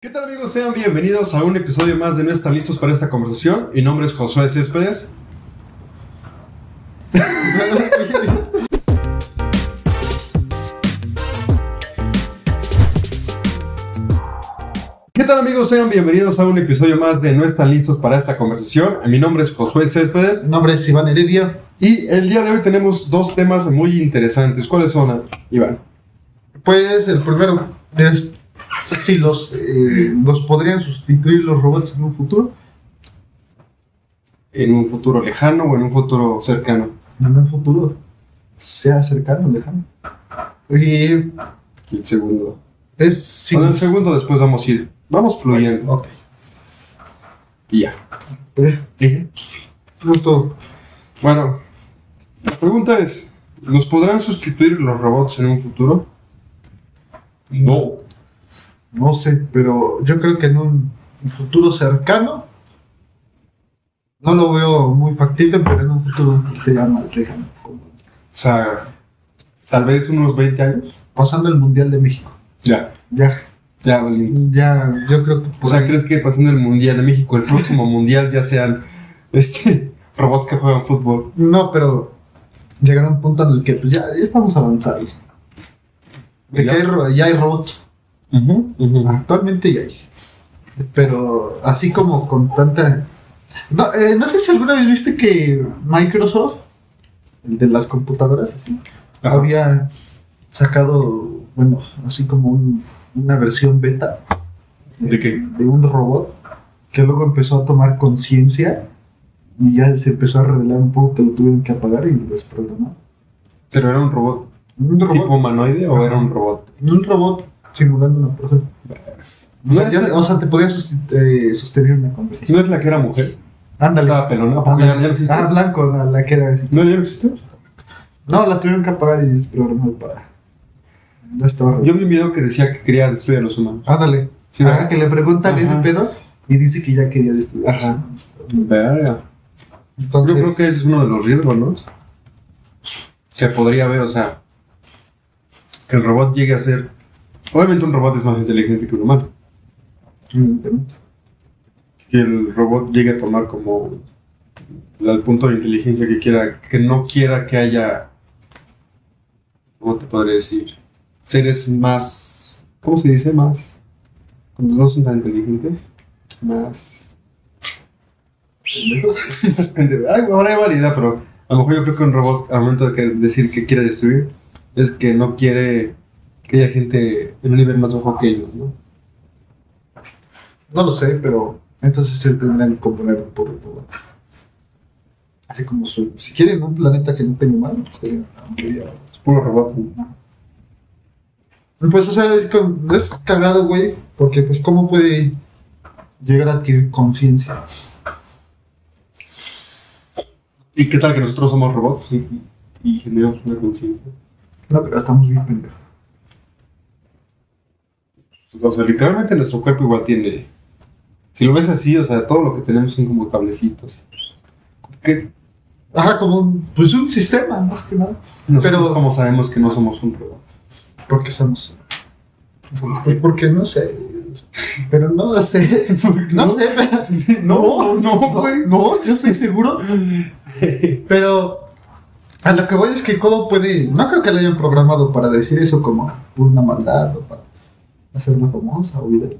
¿Qué tal amigos? Sean bienvenidos a un episodio más de No están listos para esta conversación. Mi nombre es Josué Céspedes. ¿Qué tal amigos? Sean bienvenidos a un episodio más de No están listos para esta conversación. Mi nombre es Josué Céspedes. Mi nombre es Iván Heredia. Y el día de hoy tenemos dos temas muy interesantes. ¿Cuáles son, Iván? Pues el primero es si los, eh, los podrían sustituir los robots en un futuro. ¿En un futuro lejano o en un futuro cercano? En un futuro, sea cercano o lejano. Y El segundo. es Con el segundo después vamos a ir. Vamos fluyendo. Ok. Y ya. Eh, no es todo. Bueno, la pregunta es, ¿nos podrán sustituir los robots en un futuro? No. No sé, pero yo creo que en un futuro cercano no lo veo muy factible, pero en un futuro un poquito ya más lejano. O sea, tal vez unos 20 años. Pasando el Mundial de México. Ya. Ya, Ya, ya, yo creo que O sea, ahí- ¿crees que pasando el Mundial de México, el próximo Mundial ya sean este robots que juegan fútbol? No, pero llegará un punto en el que pues, ya, ya estamos avanzados. De Ya. que hay ya hay robots. Actualmente ya hay. Pero así como con tanta... No, eh, no sé si alguna vez viste que Microsoft, el de las computadoras, así, Ajá. había sacado, bueno, así como un- una versión beta ¿De qué? de un robot que luego empezó a tomar conciencia y ya se empezó a revelar un poco que lo tuvieron que apagar y lo desprogramaron. ¿Pero era un robot, Un robot, tipo humanoide o era un robot? un robot simulando una persona. O ¿No sea, es, ya- o sea, te podía susti- eh, sostener una conversación. ¿No es la que era mujer? Ándale. Estaba pelona. ¿A ya, ya no? Ah, blanco, la, la que era así. ¿No, ya no existe? No, la tuvieron que apagar y desprogramar para. No estaba Yo vi un video que decía que quería destruir a los humanos. Ándale. Sí, Ajá, que le preguntan Ajá. ese pedo y dice que ya quería destruir. Ajá. Verga. Entonces, Yo creo que ese es uno de los riesgos, ¿no? Que podría haber, o sea, que el robot llegue a ser. Obviamente, un robot es más inteligente que un humano. Que el robot llegue a tomar como el punto de inteligencia que quiera, que no quiera que haya. ¿Cómo te podría decir? Seres más. ¿Cómo se dice? Más. Cuando no son tan inteligentes. Más. más pendejo. Ay, Ahora hay variedad, pero a lo mejor yo creo que un robot, al momento de decir que quiere destruir, es que no quiere que haya gente en un nivel más bajo que ellos, ¿no? No lo sé, pero entonces se tendrán que componer un poco robot. Así como su, si quieren un planeta que no tenga humanos, pues sería la mayoría. Es puro robot. Pues, o sea, es, es cagado, güey, porque, pues, ¿cómo puede llegar a adquirir conciencia? ¿Y qué tal que nosotros somos robots y, y generamos una conciencia? No, pero estamos bien pendejos. O sea, literalmente nuestro cuerpo igual tiene. Si lo ves así, o sea, todo lo que tenemos son como cablecitos. ¿Qué? Ajá, como un, pues un sistema, más que nada. Nosotros, Pero- ¿cómo sabemos que no somos un robot? Porque somos. somos- Pues porque no sé. Pero no sé. No sé, pero- No, no, güey. No, yo estoy seguro. Pero a lo que voy es que cómo puede. No creo que lo hayan programado para decir eso como por una maldad o para hacerla famosa o viral.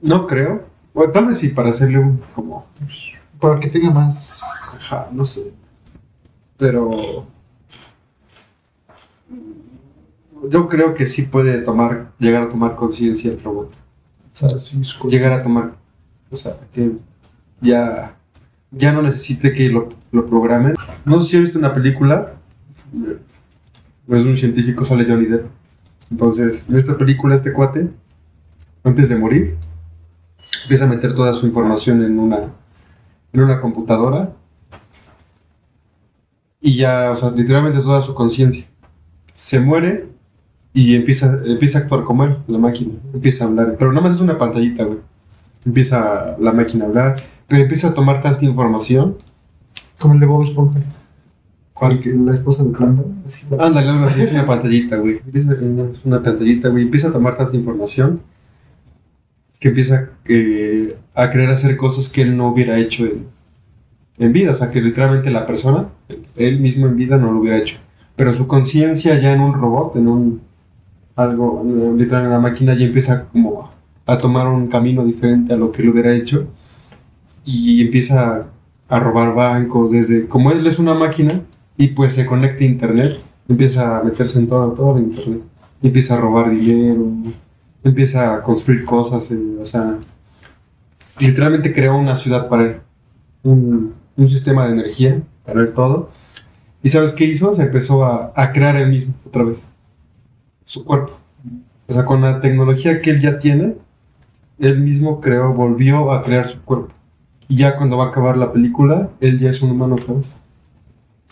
No creo. Bueno, tal vez sí, para hacerle un. como. Para que tenga más. Ajá, no sé. Pero. Yo creo que sí puede tomar, llegar a tomar conciencia el robot. O sea, sí, es cool. Llegar a tomar. O sea, que ya. Ya no necesite que lo, lo programen. No sé si has visto una película. Es un científico, sale Johnny Depp. Entonces, en esta película, este cuate, antes de morir, empieza a meter toda su información en una, en una computadora. Y ya, o sea, literalmente toda su conciencia. Se muere y empieza, empieza a actuar como él, la máquina. Empieza a hablar. Pero nada más es una pantallita, güey. Empieza la máquina a hablar, pero empieza a tomar tanta información Como el de Bob Esponja. ¿Cuál? Que la esposa de planta. Ándale, algo así, es una pantallita, güey. Es una pantallita, güey. Empieza a tomar tanta información que empieza eh, a querer hacer cosas que él no hubiera hecho en, en vida. O sea, que literalmente la persona, él mismo en vida, no lo hubiera hecho. Pero su conciencia ya en un robot, en un algo, eh, literal en la máquina, ya empieza como a tomar un camino diferente a lo que él hubiera hecho. Y empieza a robar bancos desde... Como él es una máquina, y pues se conecta a internet, empieza a meterse en todo, todo el internet, empieza a robar dinero, empieza a construir cosas, eh, o sea, literalmente creó una ciudad para él, un, un sistema de energía para él todo. ¿Y sabes qué hizo? Se empezó a, a crear él mismo otra vez, su cuerpo. O sea, con la tecnología que él ya tiene, él mismo creó, volvió a crear su cuerpo. Y ya cuando va a acabar la película, él ya es un humano otra vez.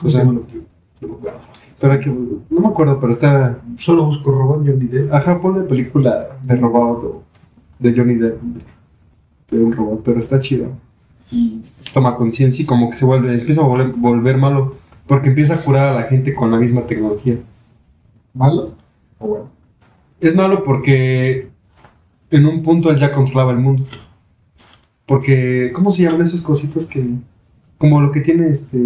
O sea, no me acuerdo. pero hay que, no me acuerdo, pero está. Solo busco robot Johnny Depp. Ajá, ponle película de robot o de Johnny Depp, de un robot, pero está chido. Y toma conciencia y como que se vuelve, empieza a volver, volver malo, porque empieza a curar a la gente con la misma tecnología. ¿Malo? O bueno. Es malo porque en un punto él ya controlaba el mundo. Porque, ¿cómo se llaman esas cositas que... Como lo que tiene este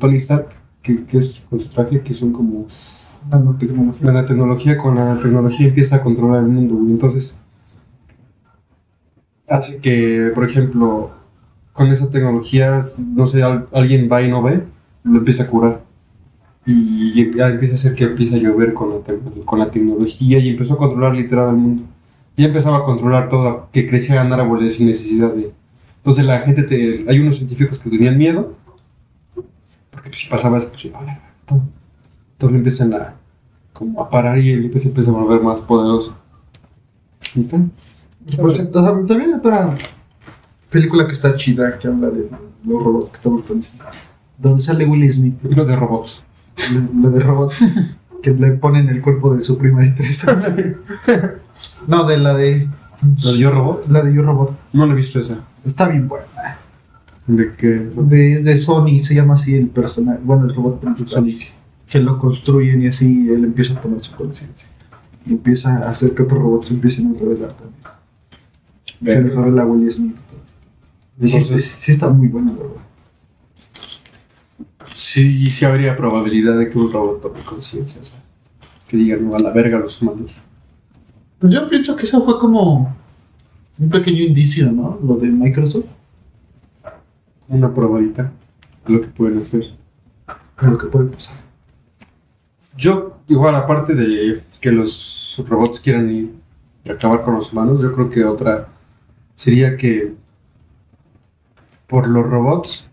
Tony Stark, que, que es con su traje, que son como... La tecnología con la tecnología empieza a controlar el mundo, güey. Entonces, hace que, por ejemplo, con esa tecnología, no sé, al- alguien va y no ve, lo empieza a curar. Y empieza a hacer que empiece a llover con la, con la tecnología y empezó a controlar literal el mundo. Ya empezaba a controlar todo, que crecieran árboles sin necesidad de... Entonces la gente, te, hay unos científicos que tenían miedo, porque pues, si pasaba eso, pues, vale, todo. Entonces empiezan a, como a parar y él empieza, empieza a volver más poderoso. ¿Y está? Por cierto, o sea, también otra película que está chida, que habla de los robots que estamos conociendo. Donde sale Will Smith, Lo de robots. la de robots, que le ponen el cuerpo de su prima de tres. No, de la de. ¿Lo de Yo Robot? La de Yo Robot. No lo he visto esa. Está bien buena. ¿De qué? De, es de Sony, se llama así el personaje. Bueno, el robot principal. Sonic. Que lo construyen y así él empieza a tomar su conciencia. Y empieza a hacer que otros robots se empiecen a revelar también. Se les revela Will Smith. Entonces- sí, sí está muy buena, la verdad. Sí, sí habría probabilidad de que un robot tome conciencia. O sea, que digan, no, a la verga los humanos. Yo pienso que eso fue como un pequeño indicio, ¿no? Lo de Microsoft. Una probadita de lo que pueden hacer. De lo que puede pasar. Yo, igual, aparte de que los robots quieran ir y acabar con los humanos, yo creo que otra sería que por los robots,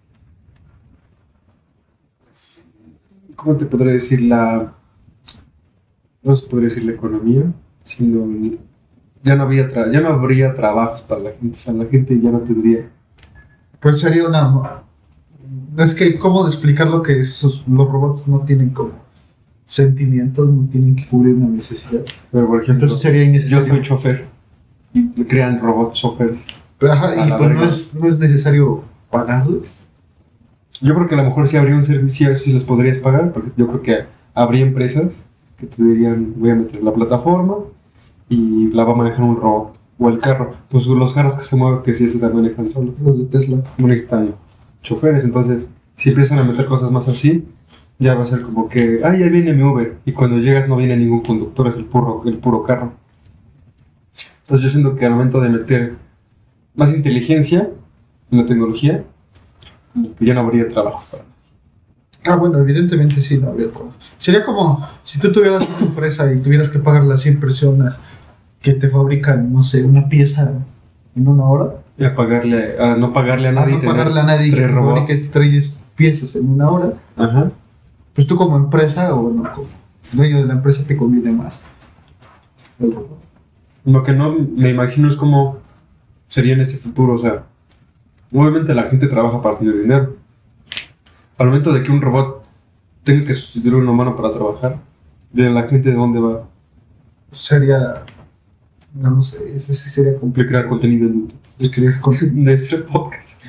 ¿cómo te podría decir la... no se podría decir la economía, sino ya no había tra- ya no habría trabajos para la gente, o sea, la gente ya no tendría Pues sería una. Es que, ¿cómo explicar lo que esos, los robots no tienen como sentimientos, no tienen que cubrir una necesidad? pero por ejemplo, Entonces sería yo soy chofer y crean robots ajá, O sea, y pues no es, no es necesario pagarles. Yo creo que a lo mejor sí habría un servicio, si les podrías pagar, porque yo creo que habría empresas que te dirían, voy a meter la plataforma y la va a manejar un robot. O el carro. Pues los carros que se mueven, que sí se manejan solos. Los de Tesla. No necesitan choferes, entonces si empiezan a meter cosas más así, ya va a ser como que, ah, ya viene mi Uber. Y cuando llegas no viene ningún conductor, es el puro, el puro carro. Entonces yo siento que al momento de meter más inteligencia en la tecnología, que ya no habría trabajo para Ah, bueno, evidentemente sí, no habría trabajo. Sería como si tú tuvieras una empresa y tuvieras que pagarle a 100 personas que te fabrican, no sé, una pieza en una hora. Y a pagarle, a no pagarle a A nadie. no tener pagarle a nadie que tres robots. fabrique tres piezas en una hora. Ajá. Pues tú como empresa o bueno, como dueño de la empresa te conviene más. Lo que no me imagino es cómo sería en ese futuro. O sea, obviamente la gente trabaja para tener dinero. Al momento de que un robot tenga que sustituir a un humano para trabajar, de la gente de dónde va Sería, no lo sé, ese sí sería complicado. crear contenido en YouTube. de crear con- De ese podcast.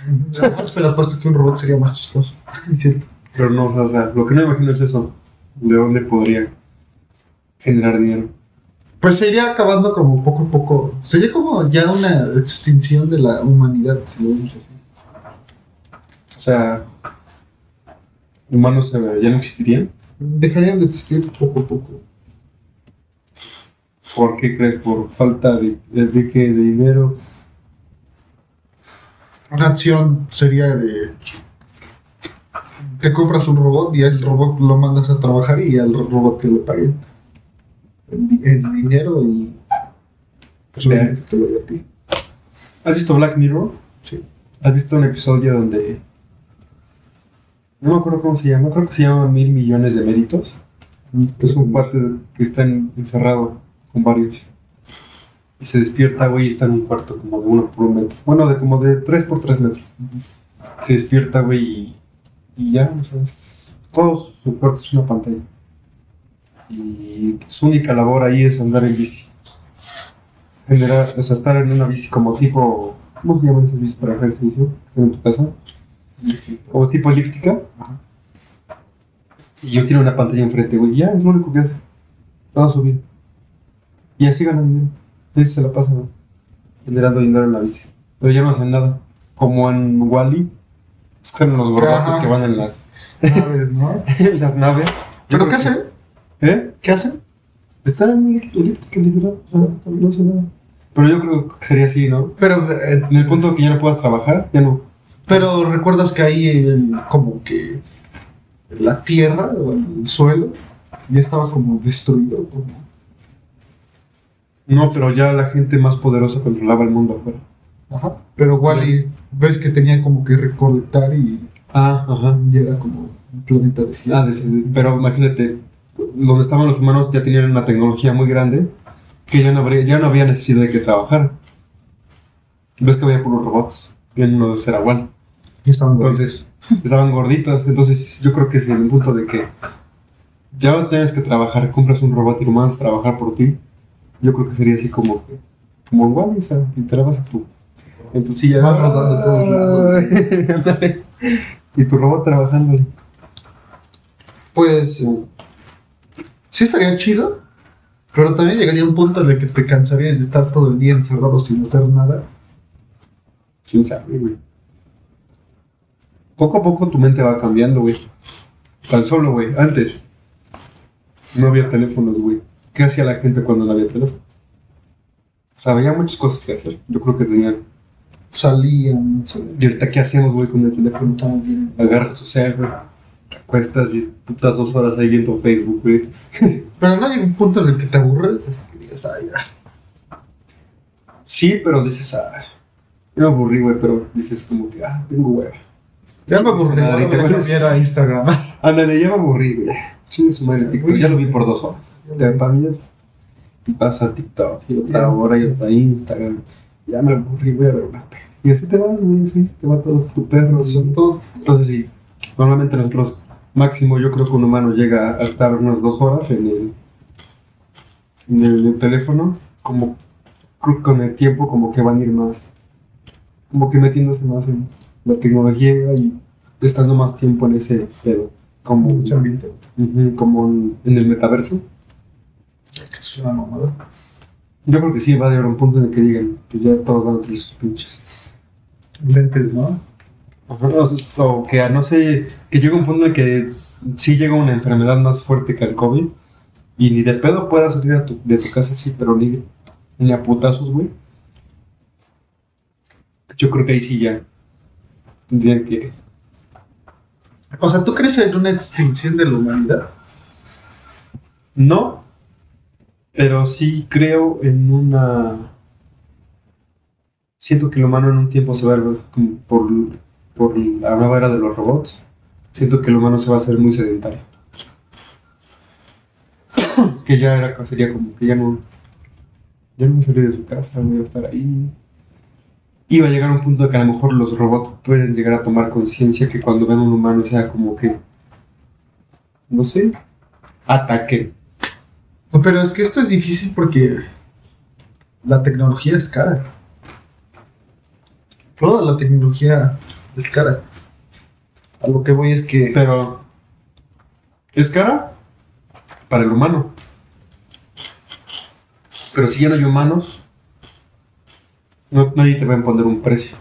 Pero apuesto que un robot sería más chistoso. Es cierto. Pero no, o sea, lo que no imagino es eso. ¿De dónde podría generar dinero? Pues se iría acabando como poco a poco. Sería como ya una extinción de la humanidad, si lo vemos así. O sea, humanos ya no existirían. Dejarían de existir poco a poco. ¿Por qué crees? ¿Por falta de, de, de qué? ¿De dinero? Una acción sería de. Te compras un robot y el robot lo mandas a trabajar y al robot que le paguen el, di- el dinero y. Pues obviamente te lo doy a ti. ¿Has visto Black Mirror? Sí. ¿Has visto un episodio donde... No me acuerdo cómo se llama, creo que se llama Mil Millones de Méritos. Es un cuate que está en- encerrado con varios. Y se despierta, güey, y está en un cuarto como de uno por un metro. Bueno, de como de tres por tres metros. Se despierta, güey, y, y ya, o sea, es- todo su cuarto es una pantalla. Y su única labor ahí es andar en bici. Generar, o sea, estar en una bici como tipo, ¿cómo se llaman esas bicis para ejercicio? Que están en tu casa. O tipo elíptica. Y yo tiene una pantalla enfrente, güey. Ya, es lo único que hace. Toda su vida. Y así gana dinero. Y así se la pasa, güey. Generando dinero en la bici. Pero ya no hacen nada. Como en Wally. Están los gordotes que van en las, ¿Sabes, no? en las naves. Yo ¿Pero qué que- hacen? ¿Eh? ¿Qué hacen? Está en una elíptica, literal. O sea, no hace nada. Pero yo creo que sería así, ¿no? Pero, eh, En el punto que ya no puedas trabajar, ya no. pero recuerdas que ahí el- como que la tierra, bueno, el suelo, ya estaba como destruido. Como... No, pero ya la gente más poderosa controlaba el mundo afuera. Ajá. Pero Wally, ves que tenía como que recolectar y Ah, ajá. ya era como un planeta desierto. Ah, de- pero imagínate, donde estaban los humanos ya tenían una tecnología muy grande que ya no, habría, ya no había necesidad de que trabajar. Ves que había puros robots. Y en uno de esos era Wall. Y estaban Entonces, estaban gorditos. Entonces, yo creo que es el punto de que ya no tienes que trabajar, compras un robot y lo mandas a trabajar por ti. Yo creo que sería así como como en o sea, literal vas a tu, en tu silla. Vas rodando a todos lados. Y tu robot trabajándole. Pues sí estaría chido, pero también llegaría un punto en el que te cansarías de estar todo el día encerrado sin hacer nada. ¿Quién sabe, güey? Poco a poco tu mente va cambiando, güey. Tan solo, güey. Antes no había teléfonos, güey. ¿Qué hacía la gente cuando no había teléfono? O sea, había muchas cosas que hacer. Yo creo que tenían. Salían, no. ¿Y ahorita qué hacemos, güey, con el teléfono? Agarras tu güey. Te acuestas y putas dos horas ahí viendo Facebook, güey. Pero no llega un punto en el que te aburres, así que digas, ay, ya. Sí, pero dices, ah. Yo me aburrí, güey, pero dices como que, ah, tengo hueva. Ya me aburrí, Madre, ahora ¿te voy a acuerdas? cambiar a Instagram. Ándale, ya me aburrí, güey. Chingue su madre TikTok. Ya lo vi por dos horas. Te para mí es. Y pasa TikTok, y otra hora, y otra Instagram. Ya me aburrí, voy a ver una peli. Y así te vas, güey, así te va todo tu perro. Son todo. Entonces, sí, normalmente nosotros, máximo, yo creo que un humano llega a estar unas dos horas en el, en el teléfono. Como creo que con el tiempo, como que van a ir más, como que metiéndose más en la tecnología y estando más tiempo en ese pedo. Como, Mucho ambiente. Como en, en el metaverso. Es una mamada. Yo creo que sí va a haber un punto en el que digan que ya todos van a tener sus pinches. Lentes, ¿no? O, o que a no sé, que llega un punto en el que es- sí llega una enfermedad más fuerte que el COVID y ni de pedo puedas salir a tu- de tu casa así, pero ni, ni a putazos, güey. Yo creo que ahí sí ya tendrían que. O sea, ¿tú crees en una extinción de la humanidad? No, pero sí creo en una. Siento que el humano en un tiempo se va a ver como por, por la nueva era de los robots. Siento que el humano se va a hacer muy sedentario. que ya era, sería como que ya no. Ya no salir de su casa, voy a estar ahí. Y va a llegar un punto de que a lo mejor los robots pueden llegar a tomar conciencia que cuando ven a un humano sea como que. No sé. Ataquen. No, Pero es que esto es difícil porque la tecnología es cara. Toda la tecnología es cara. A lo que voy es que Pero es cara para el humano. Pero si ya no hay humanos, no, nadie te va a imponer un precio.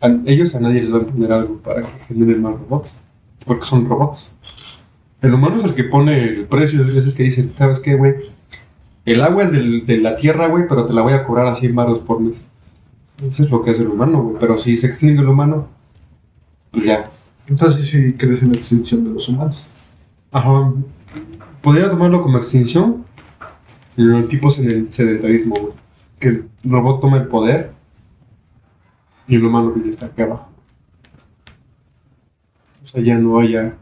A ellos a nadie les va a imponer algo para que generen más robots. Porque son robots. El humano es el que pone el precio, es el que dice, ¿sabes qué, güey? El agua es del- de la tierra, güey, pero te la voy a cobrar a 100 baros por mes. Eso es lo que hace el humano, güey. Pero si se extingue el humano, pues ya. Entonces sí crees en la extinción de los humanos. Ajá. Podría tomarlo como extinción. El tipo seden- sedentarismo, güey. Que el robot toma el poder y el humano ya está aquí abajo. O sea, ya no haya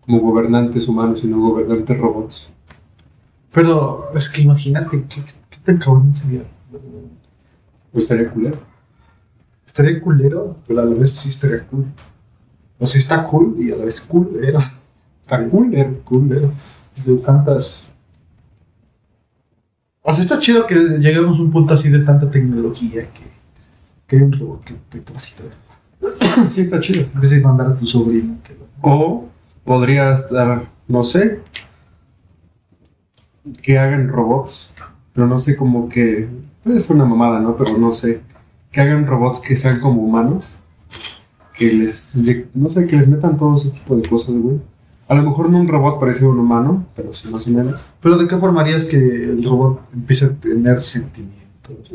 como gobernantes humanos, sino gobernantes robots. Pero es que imagínate qué, qué tan cabrón sería. Pues estaría culero. Estaría culero, pero a la vez sí estaría cool. O sea, está cool y a la vez culero. Está culero. Culero. De tantas. O sea, está chido que lleguemos a un punto así de tanta tecnología que, que hay un robot que te capacita. Sí, está chido. De mandar a tu sobrino O podría estar, no sé, que hagan robots, pero no sé, como que, ser una mamada, ¿no? Pero no sé, que hagan robots que sean como humanos, que les, le- no sé, que les metan todo ese tipo de cosas, güey. A lo mejor no un robot parecido a un humano, pero sí más o menos. Pero ¿de qué forma harías que el robot empiece a tener sentimientos?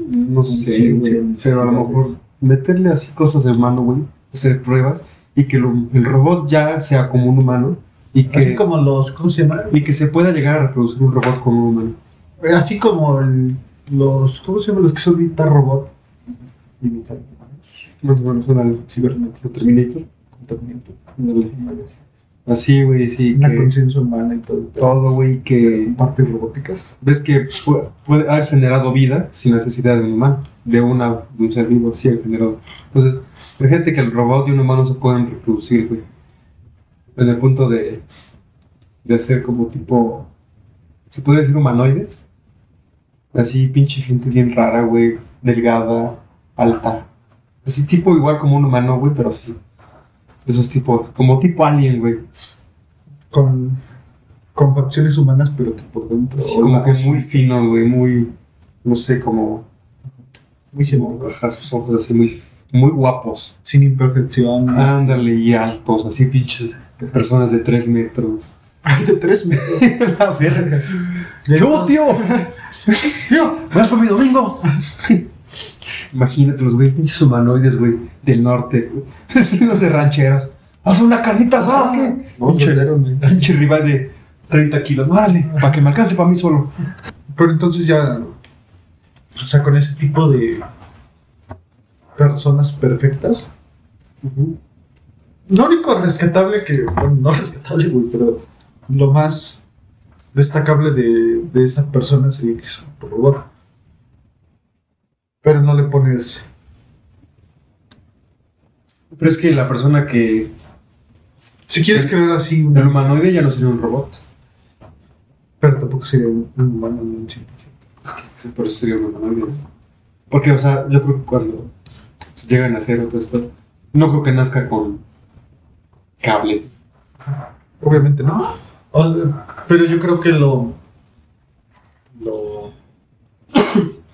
No sé, güey, pero a lo mejor meterle así cosas de humano, güey, hacer pruebas y que lo- el robot ya sea como un humano y que... Así como los, ¿cómo se llama? Y que se pueda llegar a reproducir un robot como un humano. Así como el- los, ¿cómo se llama? Los que son mitad robot. Y mitad Más o menos al cibernético Terminator. Ándale. Así, güey, sí. Una Que conciencia humana y todo. todo, güey, que... Partes robóticas. Ves que pu- puede, han generado vida sin necesidad de un humano. De, una, de un ser vivo, sí han generado. Entonces, imagínate que el robot y un humano se pueden reproducir, güey. En el punto de... De hacer como tipo... ¿Se puede decir humanoides? Así, pinche gente bien rara, güey. Delgada, alta. Así tipo igual como un humano, güey, pero sí. De esos tipos. Como tipo alien, güey. Con, con facciones humanas, pero que por dentro. Así como que muy fino, güey. Muy... No sé, como... Muy ajá, sus ojos así muy... Muy guapos. Sin imperfecciones. Ándale, y altos. Así pinches personas de 3 metros. de tres metros. La verga. Yo, tío! tío, ¿Vas por mi domingo? Imagínate los güey, pinches humanoides, güey, del norte, güey. Vestidos de rancheros. ¿Haz una carnita asada o qué? Pinche, rival de 30 kilos. Órale, para que me alcance para mí solo. Pero entonces ya. O sea, con ese tipo de personas perfectas. Lo único rescatable que. Bueno, no rescatable, güey, pero lo más destacable de, de esa persona sería que es un robot. Pero no le pones. Pero es que la persona que. Si quieres crear así, El una, humanoide ya no sería un robot. pero tampoco sería un, un humano ni un 100%. Sí, Por eso sería un humanoide. ¿no? Porque, o sea, yo creo que cuando llegan a ser otro esto, no creo que nazca con cables. Obviamente no. O sea, pero yo creo que. Lo.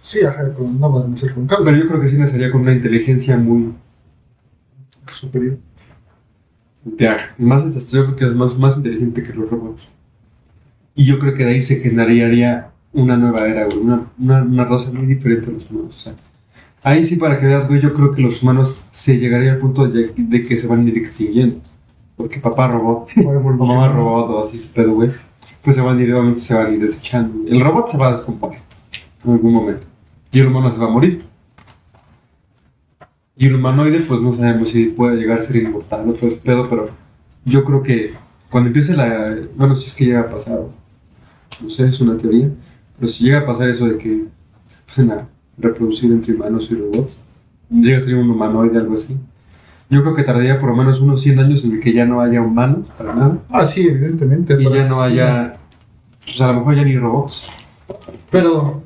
Sí, ajá, con, no van a ser con Pero yo creo que sí nacería con una inteligencia muy. superior. Ya, más esta- yo creo que es más, más inteligente que los robots. Y yo creo que de ahí se generaría una nueva era, güey, una, una, una raza muy diferente a los humanos. O sea, ahí sí, para que veas, güey, yo creo que los humanos se llegaría al punto de, de que se van a ir extinguiendo. Porque papá robot, o mamá robot, o así se pedo, güey, pues se van a ir, obviamente se van a ir desechando. El robot se va a descomponer en algún momento. Y el humano se va a morir. Y el humanoide, pues no sabemos si puede llegar a ser inmortal o todo ese pedo, pero yo creo que cuando empiece la. Bueno, si es que llega a pasar, no sé, es una teoría, pero si llega a pasar eso de que empiecen a reproducir entre humanos y robots, llega a ser un humanoide, algo así. Yo creo que tardaría por lo menos unos 100 años en el que ya no haya humanos para nada. Ah, sí, evidentemente. Y ya no haya. Pues a lo mejor ya ni robots. Pero.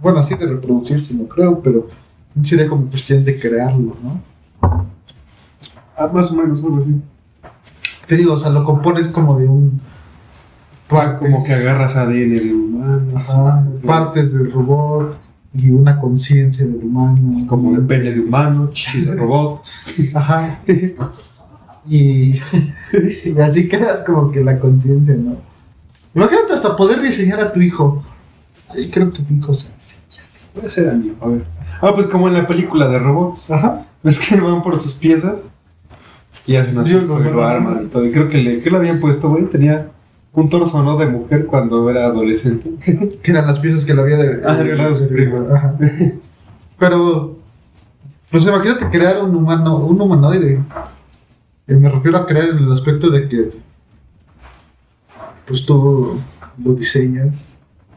Bueno, así de reproducirse, no creo, pero. Sería como cuestión de crearlo, ¿no? Ah, más o menos, algo así. Te digo, o sea, lo compones como de un. Partes, como que agarras ADN de humano. Ajá, partes del robot y una conciencia del humano. Como de pene de humano, chichis de robot. Ajá. Y, y así creas como que la conciencia, ¿no? Imagínate hasta poder diseñar a tu hijo. Ay, creo que tu hijo se hace. Puede ser amigo, a ver. Ah, pues como en la película de robots. Ajá. ¿Ves que van por sus piezas? Y hacen así, lo no, arman y todo. Y creo que le, ¿qué le habían puesto, güey? Tenía un torso, ¿no? De mujer cuando era adolescente. Que eran las piezas que le había de, Ah, regalado su prima. Ajá. Pero, pues imagínate crear un humano, un humanoide. Y me refiero a crear en el aspecto de que, pues tú lo diseñas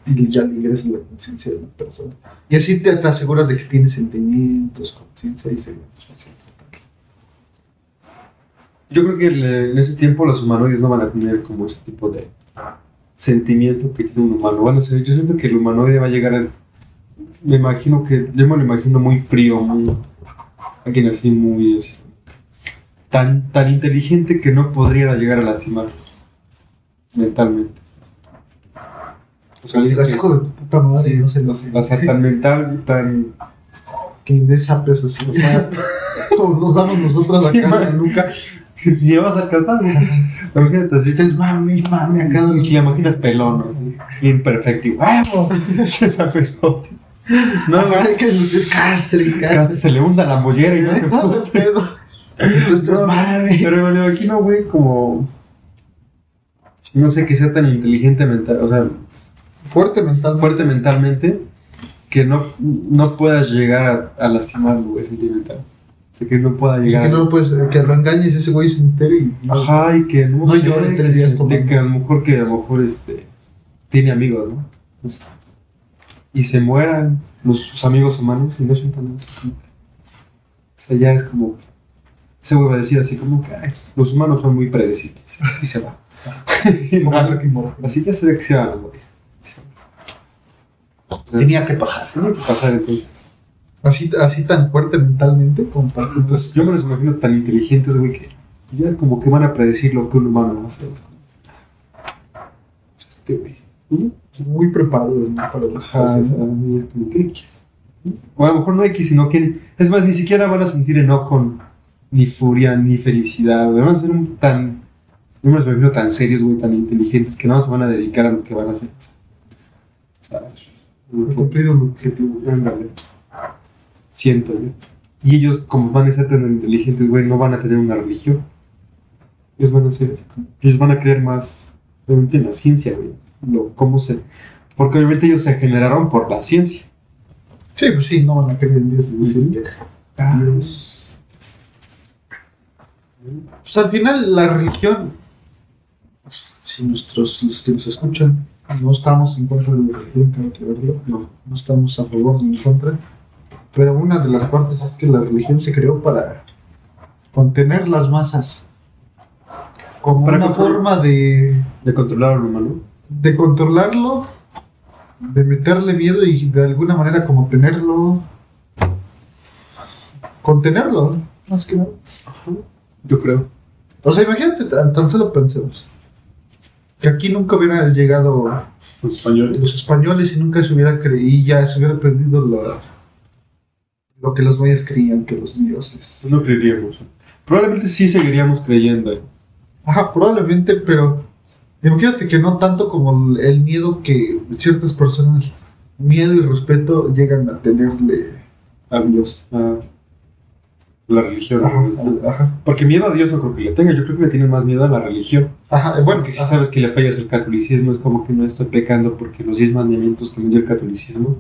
y ya le ingresas la conciencia de una persona. Y así te, te aseguras de que tiene sentimientos, conciencia y se Yo creo que en ese tiempo los humanoides no van a tener como ese tipo de sentimiento que tiene un humano. Van a ser, yo siento que el humanoide va a llegar a... Me imagino que... Yo me lo imagino muy frío, muy... Alguien así muy... así, tan, tan inteligente que no podría llegar a lastimar mentalmente. O sea, digas, que- hijo de puta madre, sí, no sé, o sea, o sea, tan mental, tan... que zapes así, o sea, como nos damos nosotros en la nuca. Ni vas a alcanzar. Imagínate así. Dices, mami, mami, acá. Y la imaginas pelón, ¿no? Bien perfecto. Y huevo. Esa pesote. No, güey. que los castre, castre. se le hunda la mollera y no se puede. pedo. Pues. Pero me imagino, güey, como. No sé, que sea tan inteligente mental, o sea, Fuerte mental. fuerte mentalmente, que no, no puedas llegar a, a lastimarlo, güey, sentimental. O sea, que no pueda llegar. que no lo puedes, que lo engañes ese güey se entere y. Ajá, y que no, No sé, llore tres que días de que a lo mejor que a lo mejor este tiene amigos, ¿no? No sé. Y se mueran los, sus amigos humanos y no sientan nada. como que- O sea, ya es como. Se vuelve a decir así como que "Ay, los humanos son muy predecibles. Y se va. Y no, así ya se ve que se van a morir. Y se va. O sea, Tenía que pasar. tenía que pasar entonces. Así, así tan fuerte mentalmente como para que Entonces yo me los imagino tan inteligentes, güey, que ya como que van a predecir lo que un humano va a hacer. Pues este güey. ¿no? muy preparado ¿no? para las cosas. sea, y es como que X. O a lo mejor no X, sino que. Es más, ni siquiera van a sentir enojo, ni furia, ni felicidad. güey. Van a ser un tan. Yo me los imagino tan serios, güey, tan inteligentes, que no se van a dedicar a lo que van a hacer. O sea, Para cumplir un objetivo. Ándale. Siento yo. Y ellos, como van a ser tan inteligentes, güey, no van a tener una religión. Ellos van a ser Ellos van a creer más, obviamente, en la ciencia, güey. Lo, cómo se... Porque obviamente ellos se generaron por la ciencia. Sí, pues sí, no van a creer en Dios que Dios. Pues al final la religión, si nuestros, los que nos escuchan, no estamos en contra de la religión, creo que verlo, No. no estamos a favor ni en contra, pero una de las partes es que la religión se creó para contener las masas, como Para una forma de, De controlar al humano. de controlarlo, de meterle miedo y de alguna manera como tenerlo, contenerlo, más que nada. Yo creo. O sea, imagínate, tan, tan solo pensemos. Que aquí nunca hubieran llegado Los españoles. los españoles y nunca se hubiera creído, y ya se hubiera perdido la- lo que los mayas creían que los dioses. No creeríamos. Probablemente sí seguiríamos creyendo. eh. Ajá, probablemente, pero imagínate que no tanto como el- miedo que ciertas personas, miedo y respeto, llegan a tenerle a Dios. a la religión. Ajá, al- ajá. Porque miedo a Dios no creo que le tenga. Yo creo que le tienen más miedo a la religión. Ajá, bueno, Porque si sabes que le fallas el catolicismo, es como que no estoy pecando porque los 10 mandamientos que me dio el catolicismo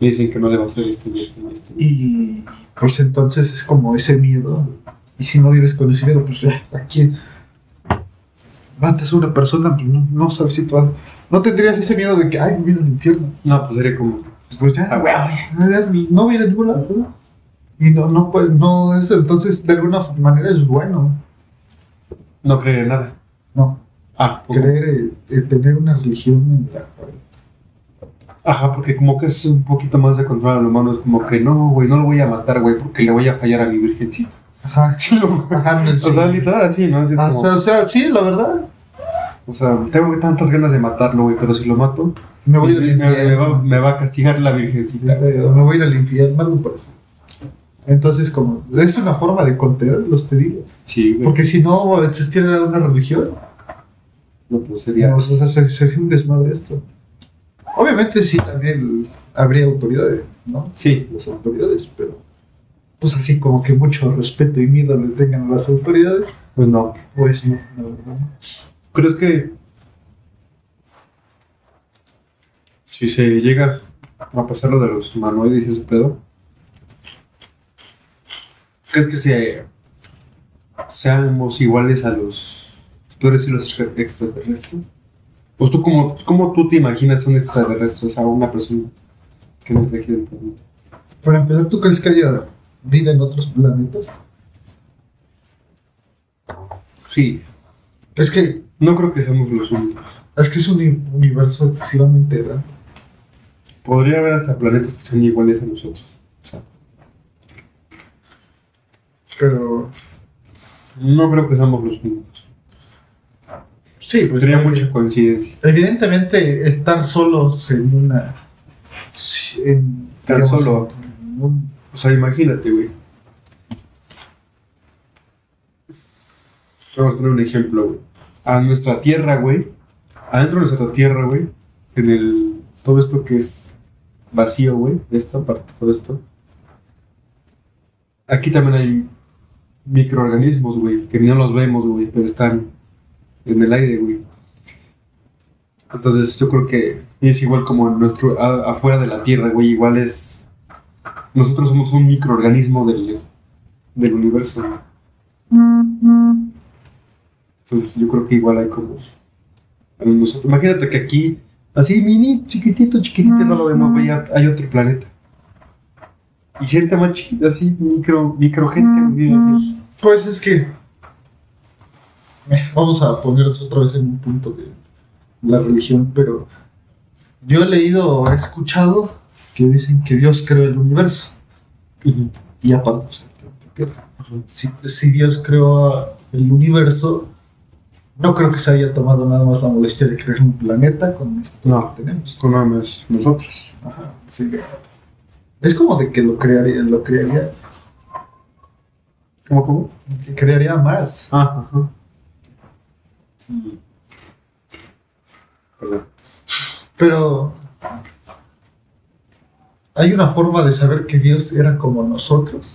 me dicen que no debo hacer esto y esto y esto. y esto. Y pues entonces es como ese miedo. Y si no vives con ese miedo, pues eh, ¿a quién? Matas a una persona, pues no, no sabes si tú vas- No tendrías ese miedo de que, ay, mira el infierno. No, pues sería como. Pues ya, Ah, güey, no, ya, no viene a ningún lado. ¿no? Y no, no, pues, no, eso entonces de alguna manera es bueno. No creer en nada. No, Ah, ok. creer, eh, eh, tener una religión en la cual- Ajá, porque como que es un poquito más de control al humano. Es como que no, güey, no lo voy a matar, güey, porque le voy a fallar a mi virgencita. Ajá, Sí, lo- ajá, no, O sea, sí. literal así, ¿no? Así es Ah, como- o sea, o sea, sí, la verdad. o sea, tengo tantas ganas de matarlo, güey, pero si lo mato, Me voy me, me- va, me va a castigar la virgencita. Me voy al infierno, algo por eso. Entonces, como, es una forma de contenerlos, te digo. Sí, güey. Porque si no existiera una religión, No, pues sería. no, o sea, se- sería un desmadre esto. Obviamente sí, también habría autoridades, ¿no? Sí, Las autoridades, pero pues así como que mucho respeto y miedo le tengan a las autoridades, pues no. pues no, la verdad. no. ¿Crees que si se llegas a pasar lo de los humanoides y ese pedo, crees que se seamos iguales a los, puedo decir, los extra- extraterrestres? Pues tú, como, ¿cómo tú te imaginas a un extraterrestre, o sea, una persona que no es de aquí del planeta? Para empezar, ¿tú crees que haya vida en otros planetas? Sí, Es que no creo que seamos los únicos. es que es un uni- universo excesivamente grande. Podría haber hasta planetas que sean iguales a nosotros. O sea, Pero no creo que seamos los únicos. sí, pues Sería mucha coincidencia. Evidentemente, estar solos en una. En, Tan solo. un- O sea, imagínate, güey. Vamos a poner un ejemplo, güey. A nuestra tierra, güey. Adentro de nuestra tierra, güey. En el. Todo esto que es vacío, güey. Esta parte, todo esto. Aquí también hay microorganismos, güey. Que no los vemos, güey. Pero están en el aire, güey. Entonces yo creo que es igual como en nuestro. a- afuera de la tierra, güey. Igual es. Nosotros somos un microorganismo del, del universo. Entonces yo creo que igual hay como... Nosotros, imagínate que aquí, así mini, chiquitito, chiquitito, no lo vemos, güey, hay otro planeta. Y gente más chiquita, así, micro, micro gente vive aquí. Pues es que. Vamos a ponernos otra vez en un punto de la religión, pero. Yo he leído o he escuchado que dicen que Dios creó el universo. Y aparte, o sea. Si, si Dios creó el universo, no creo que se haya tomado nada más la molestia de crear un planeta con esto No. que tenemos. Con nada más nosotros. Ajá, sí. Es como de que lo crearía, lo crearía, ¿Cómo, cómo? que crearía más. Ah, ajá. Perdón. Pero hay una forma de saber que Dios era como nosotros.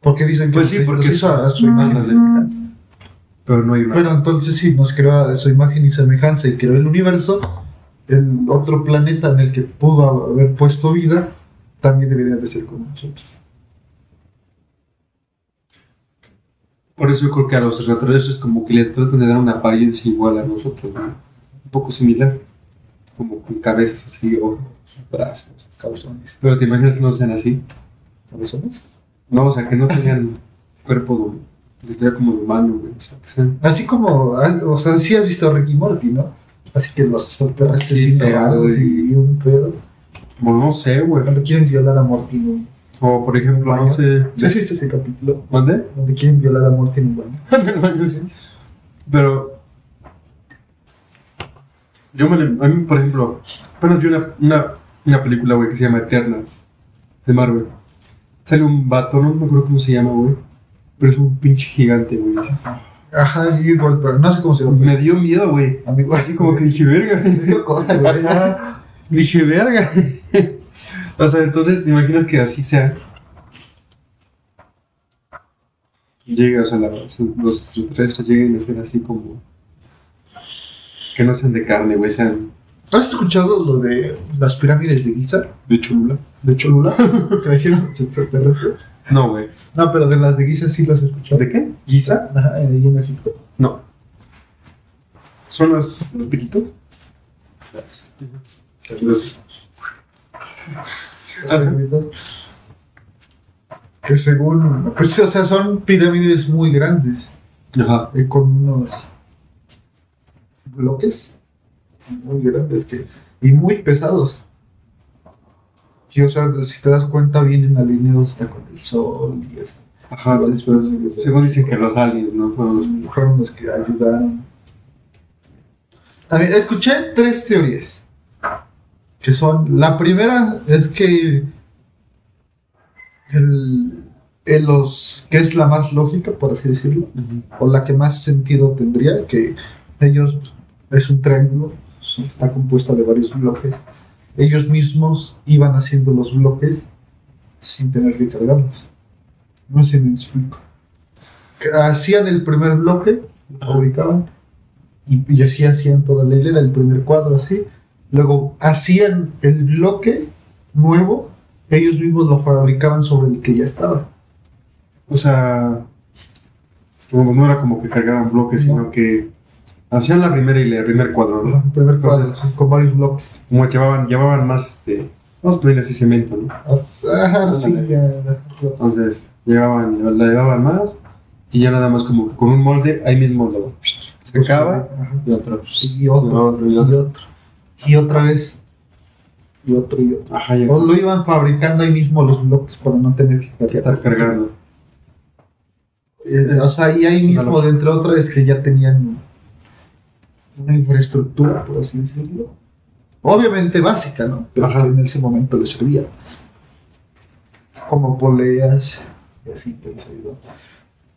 Porque dicen que Pues sí, nos porque hizo a su imagen y semejanza. Pero no hay una... Pero entonces sí, nos creó a su imagen y semejanza y creó el universo. El otro planeta en el que pudo haber puesto vida también debería de ser como nosotros. Por eso yo creo que a los extraterrestres como que les tratan de dar una apariencia igual a nosotros, ¿no? Un poco similar. Como con cabezas así, ojos, brazos. Cabezones. Pero te imaginas que no sean así. ¿Cabezones? No, o sea, que no tengan cuerpo de, como de humano, güey. O sea, que sean... Así como, ah, o sea, sí has visto a Ricky Morty, ¿no? Así que los extraterrestres Sí, y, un pedo. Bueno, no sé, güey. Cuando quieren violar a Morty un O por ejemplo, no sé... ¿Sí has visto ese capítulo? ¿Mande? Donde quieren violar a Morty en un baño. Sí. Pero... Yo me... A mí, por ejemplo, apenas vi una, una, una película, güey, que se llama Eternals. De Marvel. Sale un vato, no me acuerdo cómo se llama, güey. Pero es un pinche gigante, güey. Ajá, igual, pero no sé cómo se llama. Me dio miedo, güey. Amigo, Así como que dije, verga. me dio cosa, güey. Dije, verga. o sea, entonces, ¿te imaginas que así sea? Llega, o sea, la- los extraterrestres lleguen a ser así como. Que no sean de carne, güey, sean ¿Has escuchado lo de las pirámides de Giza? de Cholula. De Cholula. hicieron los extraterrestres. No, güey. No, pero de las de Giza sí las he escuchado. ¿De qué? ¿Giza? Ajá, ahí en México. No. ¿Son los, los piquitos? Los- Que según. Pues sí, o sea, son pirámides muy grandes. Ajá. eh, con unos bloques muy grandes que, y muy pesados. Y o sea, si te das cuenta, vienen alineados hasta con el sol y así. Ajá, Igual sí, pero después- según dicen que los aliens, ¿no? Fueron los que... fueron los que ayudaron. También escuché tres teorías. Que son, la primera es que el, el los, que es la más lógica, por así decirlo, o la que más sentido tendría, que ellos es un triángulo, está compuesta de varios bloques. Ellos mismos iban haciendo los bloques sin tener que cargarlos. No sé si me explico. Hacían el primer bloque, lo fabricaban, y, y así hacían toda la hilera, el primer cuadro así. Luego hacían el bloque nuevo, ellos mismos lo fabricaban sobre el que ya estaba. O sea, no era como que cargaran bloques, No. sino que hacían la primera y el primer cuadro, ¿no? El primer cuadro, Entonces- sí, con varios bloques. Como llevaban, llevaban más, este, vamos a ponerle así cemento, ¿no? Ajá, sí. Entonces, llevaban, la llevaban más y ya nada más como que con un molde, ahí mismo lo secaba Ajá. y otro. Y otro, otro, y y otro. Y otra vez. Y otro y otro. Ajá, ya O lo iban fabricando ahí mismo los bloques para no tener que que estar cargando. Eh, o sea, y ahí mismo, de entre otras, es que ya tenían una infraestructura, por así decirlo. Obviamente básica, ¿no? Pero Ajá. que en ese momento les servía. Como poleas y así ayudó.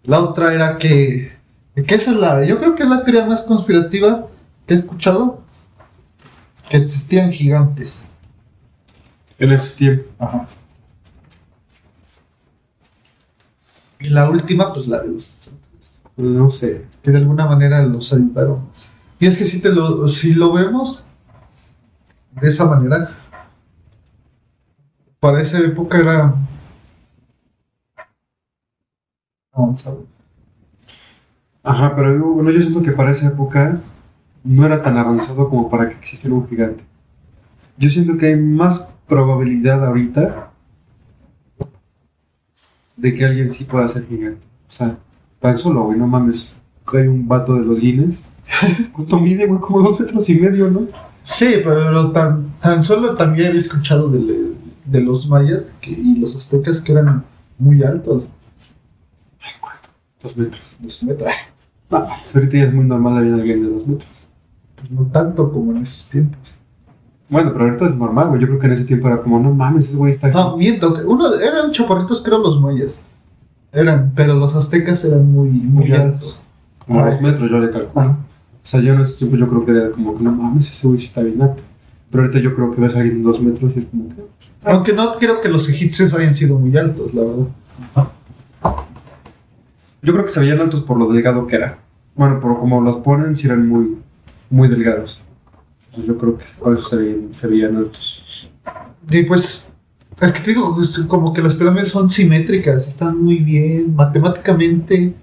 La otra era que. que esa es la. Yo creo que es la teoría más conspirativa que he escuchado. Que existían gigantes. En esos tiempos. Ajá. Y la última, pues la de los No sé. que de alguna manera los ayudaron. Y es que si, te lo, si lo vemos de esa manera, para esa época era avanzado. Ajá, pero yo, bueno, yo siento que para esa época no era tan avanzado como para que existiera un gigante. Yo siento que hay más probabilidad ahorita de que alguien sí pueda ser gigante. O sea, tan solo, güey, no mames. Hay un vato de los Guinness. ¿Cuánto mide, güey? Como dos metros y medio, ¿no? Sí, pero tan, tan solo también había escuchado de, de los mayas que, y los aztecas que eran muy altos. Ay, ¿cuánto? Dos metros. Dos metros. No, pues ahorita ya es muy normal la vida de alguien de dos metros. Pues no tanto como en esos tiempos. Bueno, pero ahorita es normal, güey. Yo creo que en ese tiempo era como, no mames, ese güey está aquí. No, miento, que uno eran chaparritos, creo los mayas. Eran, pero los aztecas eran muy, muy, Muy altos. altos. Como dos metros, yo le calculo. Ajá. O sea, yo en ese tiempo yo creo que era como que no mames, ese güey sí está bien alto. Pero ahorita yo creo que ves a alguien dos metros y es como que. Aunque no creo que los egipcios hayan sido muy altos, la verdad. Yo creo que se veían altos por lo delgado que era. Bueno, por como los ponen, sí eran muy, muy delgados. Entonces yo creo que por eso se veían, se veían altos. Y pues, es que te digo, justo como que las pirámides son simétricas, están muy bien, matemáticamente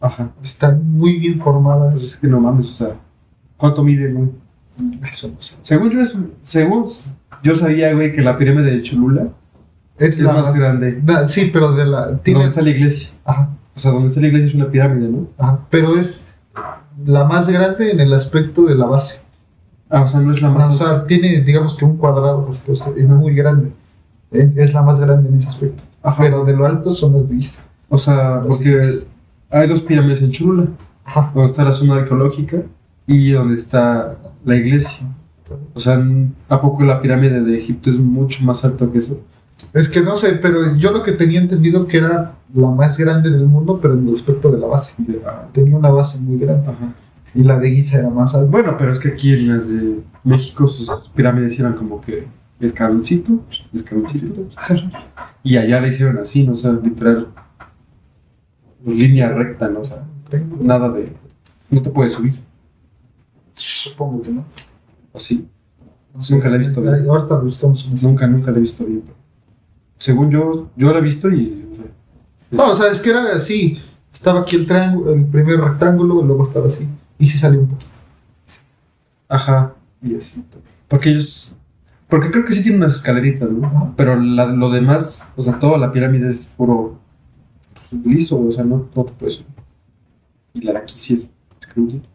Ajá. están muy bien Pues formadas. es que no mames, o sea, ¿cuánto mide, güey? Eso no sé. Según yo, es, según yo sabía, güey, que la pirámide de Cholula Es, es más grande. Da- sí, pero de la. Tiene, Donde está la iglesia. ajá, O sea, donde está la iglesia es una pirámide, ¿no? ajá, pero es la más grande en el aspecto de la base. Ah, o sea, no es la O más. sea, tiene, digamos que un cuadrado, pues, que, o sea, es muy grande. Es es la más grande en ese aspecto. Ajá. Pero de lo alto son las de Giza. O sea, Las porque. Hay dos pirámides en Cholula. Ajá. Donde está la zona arqueológica y donde está la iglesia. O sea, ¿a poco la pirámide de Egipto es mucho más alto que eso? Es que no sé, pero yo lo que tenía entendido que era la más grande del mundo, pero en el aspecto de la base. Ah, Tenía una base muy grande. Ajá. Y la de Giza era más alta. Bueno, pero es que aquí en las de México sus pirámides eran como que escaloncito, escaloncito. Y allá la hicieron así, ¿no? O sea, literal. Pues, línea recta, ¿no? O sea, nada de. No te puedes subir, Supongo que no. No sé. Nunca la he visto bien. Ahorita buscamos una. Nunca, nunca la he visto bien. pero Según yo, yo la he visto y. o sea, No, o sea, es que era así. Estaba aquí el triángulo, el primer rectángulo, luego estaba así. Y sí salió un poquito. Ajá. Y así también. Porque ellos. Porque creo que sí tienen unas escaleritas, ¿no? Ajá. Pero la- lo demás, o sea, toda la pirámide es puro liso, o sea, no, no te puedes subir. Y la de aquí sí es. escaloncito.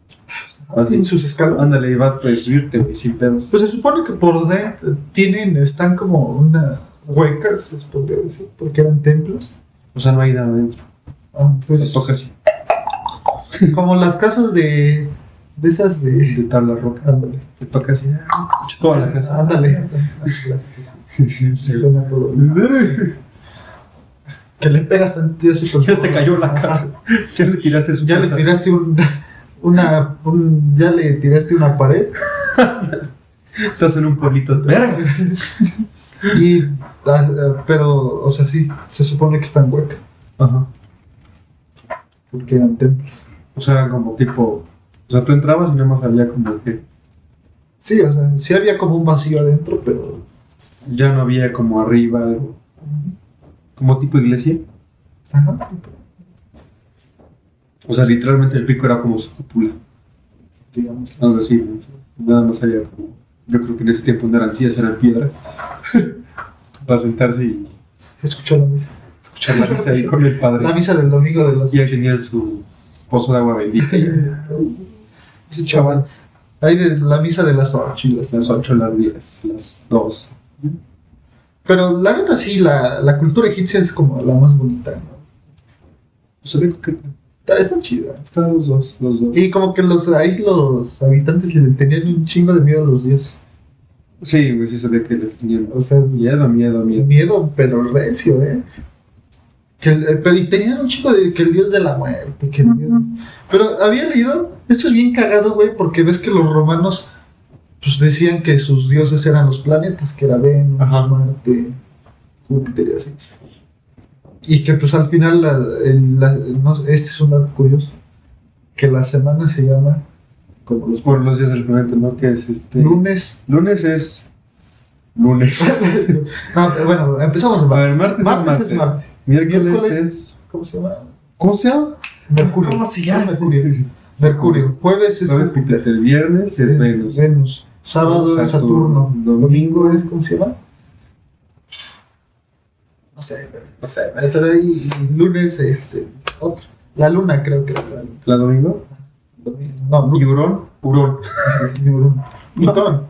Ah, Tienen sus escalas. Ándale, y va a subirte, güey, sin pedos. Pues se supone que por dentro tienen, están como una huecas, se podría decir, porque eran templos. O sea, no hay nada adentro. Ah, pues, toca así, como las casas de, de esas de... de tabla roca. Ándale. Te toca así, ah, escucho toda la casa. Ándale. Suena todo. Que le pegas así con- Ya te cayó la casa. Ya le tiraste su Ya le tiraste un, una, un, ya le tiraste una pared Estás en un pueblito. Verga. y, ah, ah, pero, o sea, sí, se supone que están huecas Ajá. porque eran templos. O sea, como tipo. O sea, tú entrabas y nada más había como que. Sí, o sea, sí había como un vacío adentro, pero Ya no había como arriba algo. Como tipo iglesia. ajá, O sea, literalmente el pico era como su cúpula. digamos. Algo así. ¿no? Nada más había como. Yo creo que en ese tiempo no eran sillas, eran piedras. Para sentarse y Escuchó la misa. escuchar la misa ahí con el padre. La misa del domingo de los Y ahí tenían su pozo de agua bendita. y Ese chaval. Ahí de la misa de las ocho y las las 8, las 10, las 2. Pero la neta sí, la, la cultura egipcia es como la más bonita, ¿no? Se ve que Está, está chida. están los dos, los dos. Y como que los ahí los habitantes le tenían un chingo de miedo a los dioses. Sí, güey, sí se ve que les tenían O sea, miedo, miedo, miedo. Miedo, pero recio, ¿eh? Que el- eh, pero y tenían un chico de que el dios de la muerte, que el dios... Pero había leído, esto es bien cagado, güey, porque ves que los romanos pues decían que sus dioses eran los planetas, que era Venus, Ajá. Marte, Júpiter y así. Y que pues al final, la- el- la- no sé, este es un dato curioso, que la semana se llama como los Por los días del planeta, ¿no? Que es este. lunes. Lunes es. Lunes. no, bueno, empezamos A ver, martes, Martes es. Marte. Miércoles, es. ¿Cómo se llama? ¿Cómo se llama? Mercurio. ¿Cómo se llama? Mercurio. Mercurio. Jueves es Júpiter. Júpiter. Viernes es Venus. Venus. Sábado es Saturno. Saturno. Domingo es, ¿cómo se llama? No sé. No sé, ahí lunes es eh, otro. La luna, creo que era la luna. ¿La domingo? Domingo. No, ¿Y lunes. Hurón? Hurón. Plutón.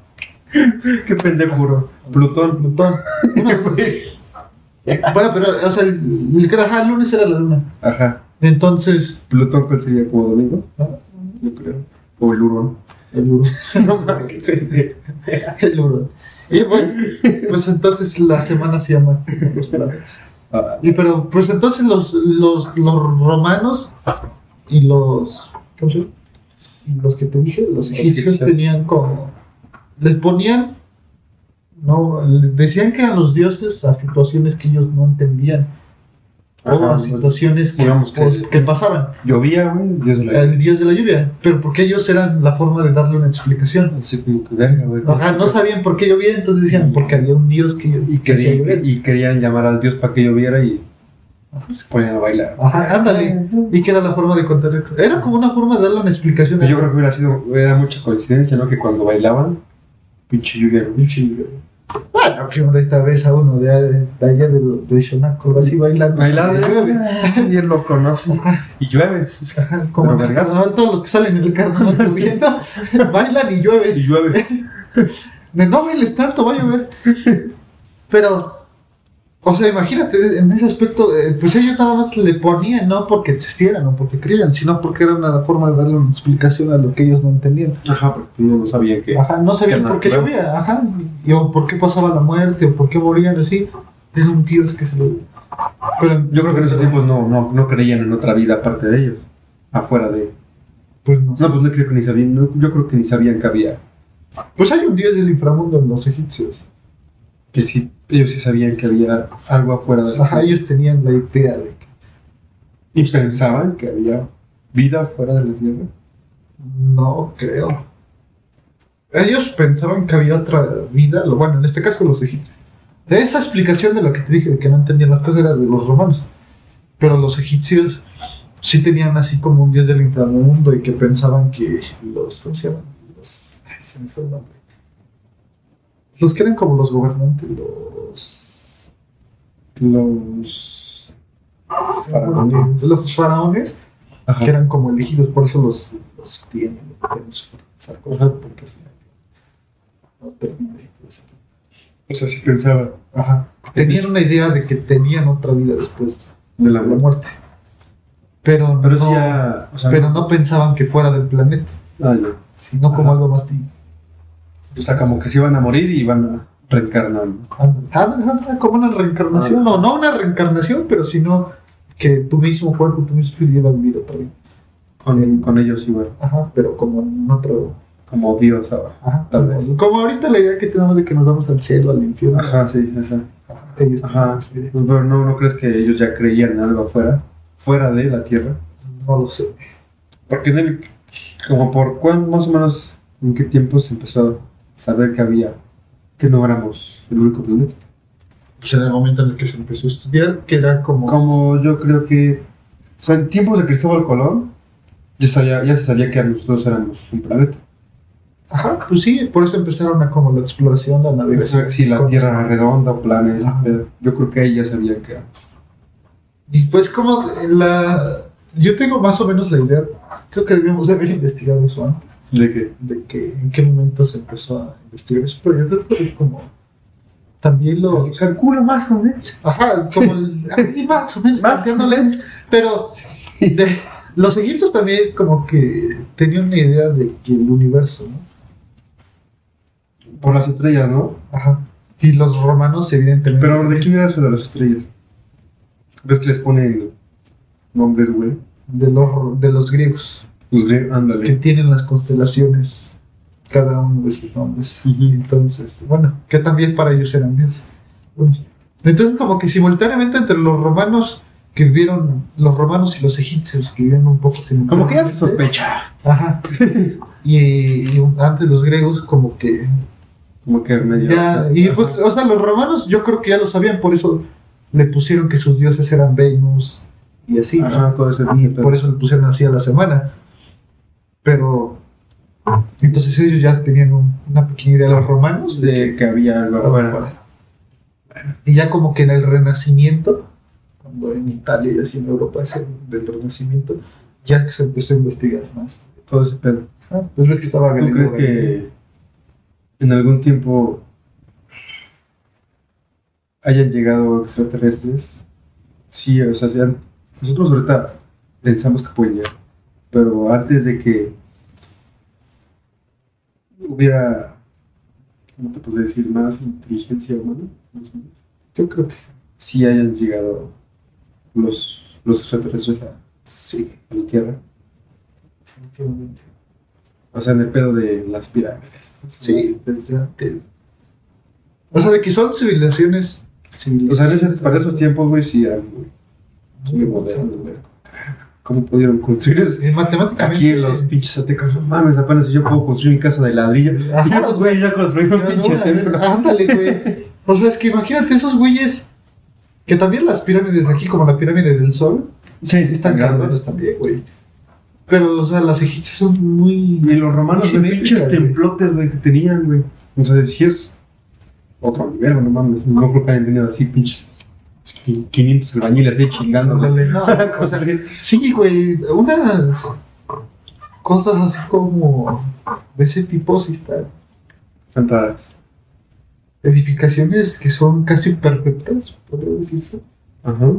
Qué pendejo, Hurón. Plutón. Plutón. Bueno, pero, o sea, el, el ajá, el lunes era la luna. Ajá. Entonces. ¿Plutón cuál sería? ¿Como domingo? ¿ah? Yo creo. O el Hurón. El no mames, pendejo. El Urón. Y pues, pues entonces la semana se llama los planetas. Ah, Y pero, pues entonces los, los, los romanos y los. ¿Cómo se llama? Y Los que te dije, los egipcios tenían como. Les ponían. No, decían que eran los dioses a situaciones que ellos no entendían. O a situaciones que, digamos que- pues, que pasaban. Llovía, güey. Dios de la El dios de la lluvia. Pero porque ellos eran la forma de darle una explicación. Así como que verga, güey. Ajá, no sabían por qué llovía, entonces decían, porque había un dios que, Y, que hacía querían, y querían llamar al Dios para que lloviera y se ponían a bailar. Ajá, ándale. Y que era la forma de contar. el- Era como una forma de darle una explicación. Yo creo que hubiera sido, era mucha coincidencia, ¿no? Que cuando bailaban, pinche lluvia, pinche lluvia. Bueno, que ahorita ves a uno de, de allá de, de Xonaco, así bailando. Bailando, Y llueve. bien loco, ¿no? Y llueve. Ajá, como en Pero el vergas. carnaval, todos los que salen en el carnaval lloviendo, bailan y llueve. Y llueve. De no bailes tanto, va a llover. Pero, o sea, imagínate, en ese aspecto, eh, pues ellos nada más le ponían, no porque existieran o porque creían, sino porque era una forma de darle una explicación a lo que ellos no entendían. Ajá, porque no, sabían que. Ajá, no sabían por qué llovía, ajá, y, o por qué pasaba la muerte, o por qué morían así. Era un dios que se lo. Pero, Yo creo que en esos tiempos no, no, no creían en otra vida aparte de ellos. Afuera de. Pues no sé. No, pues no creo que ni sabían. no, yo creo que ni sabían que había. Pues hay un dios del inframundo en los egipcios. Que sí, ellos sí sabían que había algo afuera de la Ajá, ellos tenían la idea de que. Y pensaban que había vida fuera de la tierra. No creo. Ellos pensaban que había otra vida, bueno, en este caso los egipcios. Esa explicación de lo que te dije, de que no entendían las cosas, era de los romanos. Pero los egipcios sí tenían así como un dios del inframundo y que pensaban que los. ¿Cómo se llaman? Los. Ay, se me fue el nombre. Los que eran como los gobernantes, los. Los. Faraones. Los faraones, Ajá. que eran como elegidos, por eso los, los tienen, tienen su sarcófago, porque al final no termina y todo eso. O sea, sí pensaban. Ajá. Tenían una idea de que tenían otra vida después. De la la muerte. Pero, Pero no, eso ya. O sea, pero no pensaban que fuera del planeta, Ah, ya. sino como algo más de O sea, como que se iban a morir y iban a reencarnar. ándale, como una reencarnación, no, no una reencarnación, pero sino que tu mismo cuerpo, tu mismo espíritu a vivir otra vez. Con, con ellos igual. Ajá, pero como en otro. Como Dios ahora. Ajá, Tal como, vez. como ahorita la idea que tenemos de que nos vamos al cielo, al infierno. Ajá, sí, esa. Ajá, ellos Ajá. Pues, Pero no, ¿no crees que ellos ya creían en algo afuera? Fuera de la Tierra. No lo sé. Porque en el, como por cuán, más o menos, en qué tiempo se empezó saber que había, que no éramos el único planeta. Pues en el momento en el que se empezó a estudiar, que era como. Como yo creo que, o sea, en tiempos de Cristóbal Colón, ya, sabía, ya se sabía que nosotros éramos un planeta. Ajá, pues sí, por eso empezaron a como la exploración, la O navegación. si la Con- Tierra redonda o pedo. yo creo que ahí ya sabían que éramos. Y pues como la... Yo tengo más o menos la idea, creo que debíamos de haber investigado eso antes, ¿De qué? de que en qué momento se empezó a investigar eso, pero yo creo que como también los... Calcula más o menos. Ajá, como el... ahí más o menos, Más o tanteándole, pero de, los egipcios también como que tenían una idea de que el universo, ¿no? Por las estrellas, ¿no? Ajá. Y los romanos evidentemente... Pero ¿de quién era eso de las estrellas? ¿Ves que les ponen nombres, güey? De los, de los griegos. Pues que tienen las constelaciones, cada uno de sus nombres. Ujú. Entonces, bueno, que también para ellos eran dioses. Bueno, entonces, como que simultáneamente entre los romanos que vivieron, los romanos y los egipcios que vivieron un poco simultáneamente. Como que ya se sospecha. Ajá. y, y antes los griegos, como que. Como que medio. Ya, y pues, o sea, los romanos yo creo que ya lo sabían, por eso le pusieron que sus dioses eran Venus y así. ¿no? Ajá, todo ese Y por eso le pusieron así a la semana. Pero. Entonces ellos ya tenían un- una pequeña idea, los romanos, de De que había algo afuera. Y ya como que en el Renacimiento, cuando en Italia y así en Europa es el del Renacimiento, ya se empezó a investigar más. Todo ese pedo. Ah, pues ves que estaba ¿Tú crees que en algún tiempo hayan llegado extraterrestres? Sí, o sea, sean- nosotros ahorita pensamos que pueden llegar, pero antes de que hubiera, ¿cómo te podría decir? Más inteligencia humana, más o menos, Yo creo que sí hayan llegado los, los extraterrestres a, sí, a la Tierra. definitivamente. O sea, en el pedo de las pirámides. ¿no? Sí, desde antes. O sea, de que son civilizaciones. O sea, civilizaciones para esos tiempos, güey, sí eran muy, muy modernos, güey. ¿Cómo pudieron construir eso? Eh, matemáticamente. Aquí los pinches aztecas, no mames, apenas si yo puedo construir mi casa de ladrillo. Ajá, Y esos güey ya construyeron un pinche no, templo. Ándale, güey. O sea, es que imagínate esos güeyes. Que también las pirámides aquí, como la pirámide del sol, Sí, están grandes también, güey. Pero, o sea, las egipcias son muy. Y los romanos, simétricas, pinches templotes, güey, que tenían, güey. O sea, si es otro nivel, no mames. No creo que hayan tenido así pinches 500 albañiles ahí chingando, no, o sea, sí, güey. Unas cosas así como. De ese tipo, sí están. Tan raras. Edificaciones que son casi perfectas, podría decirse. Ajá.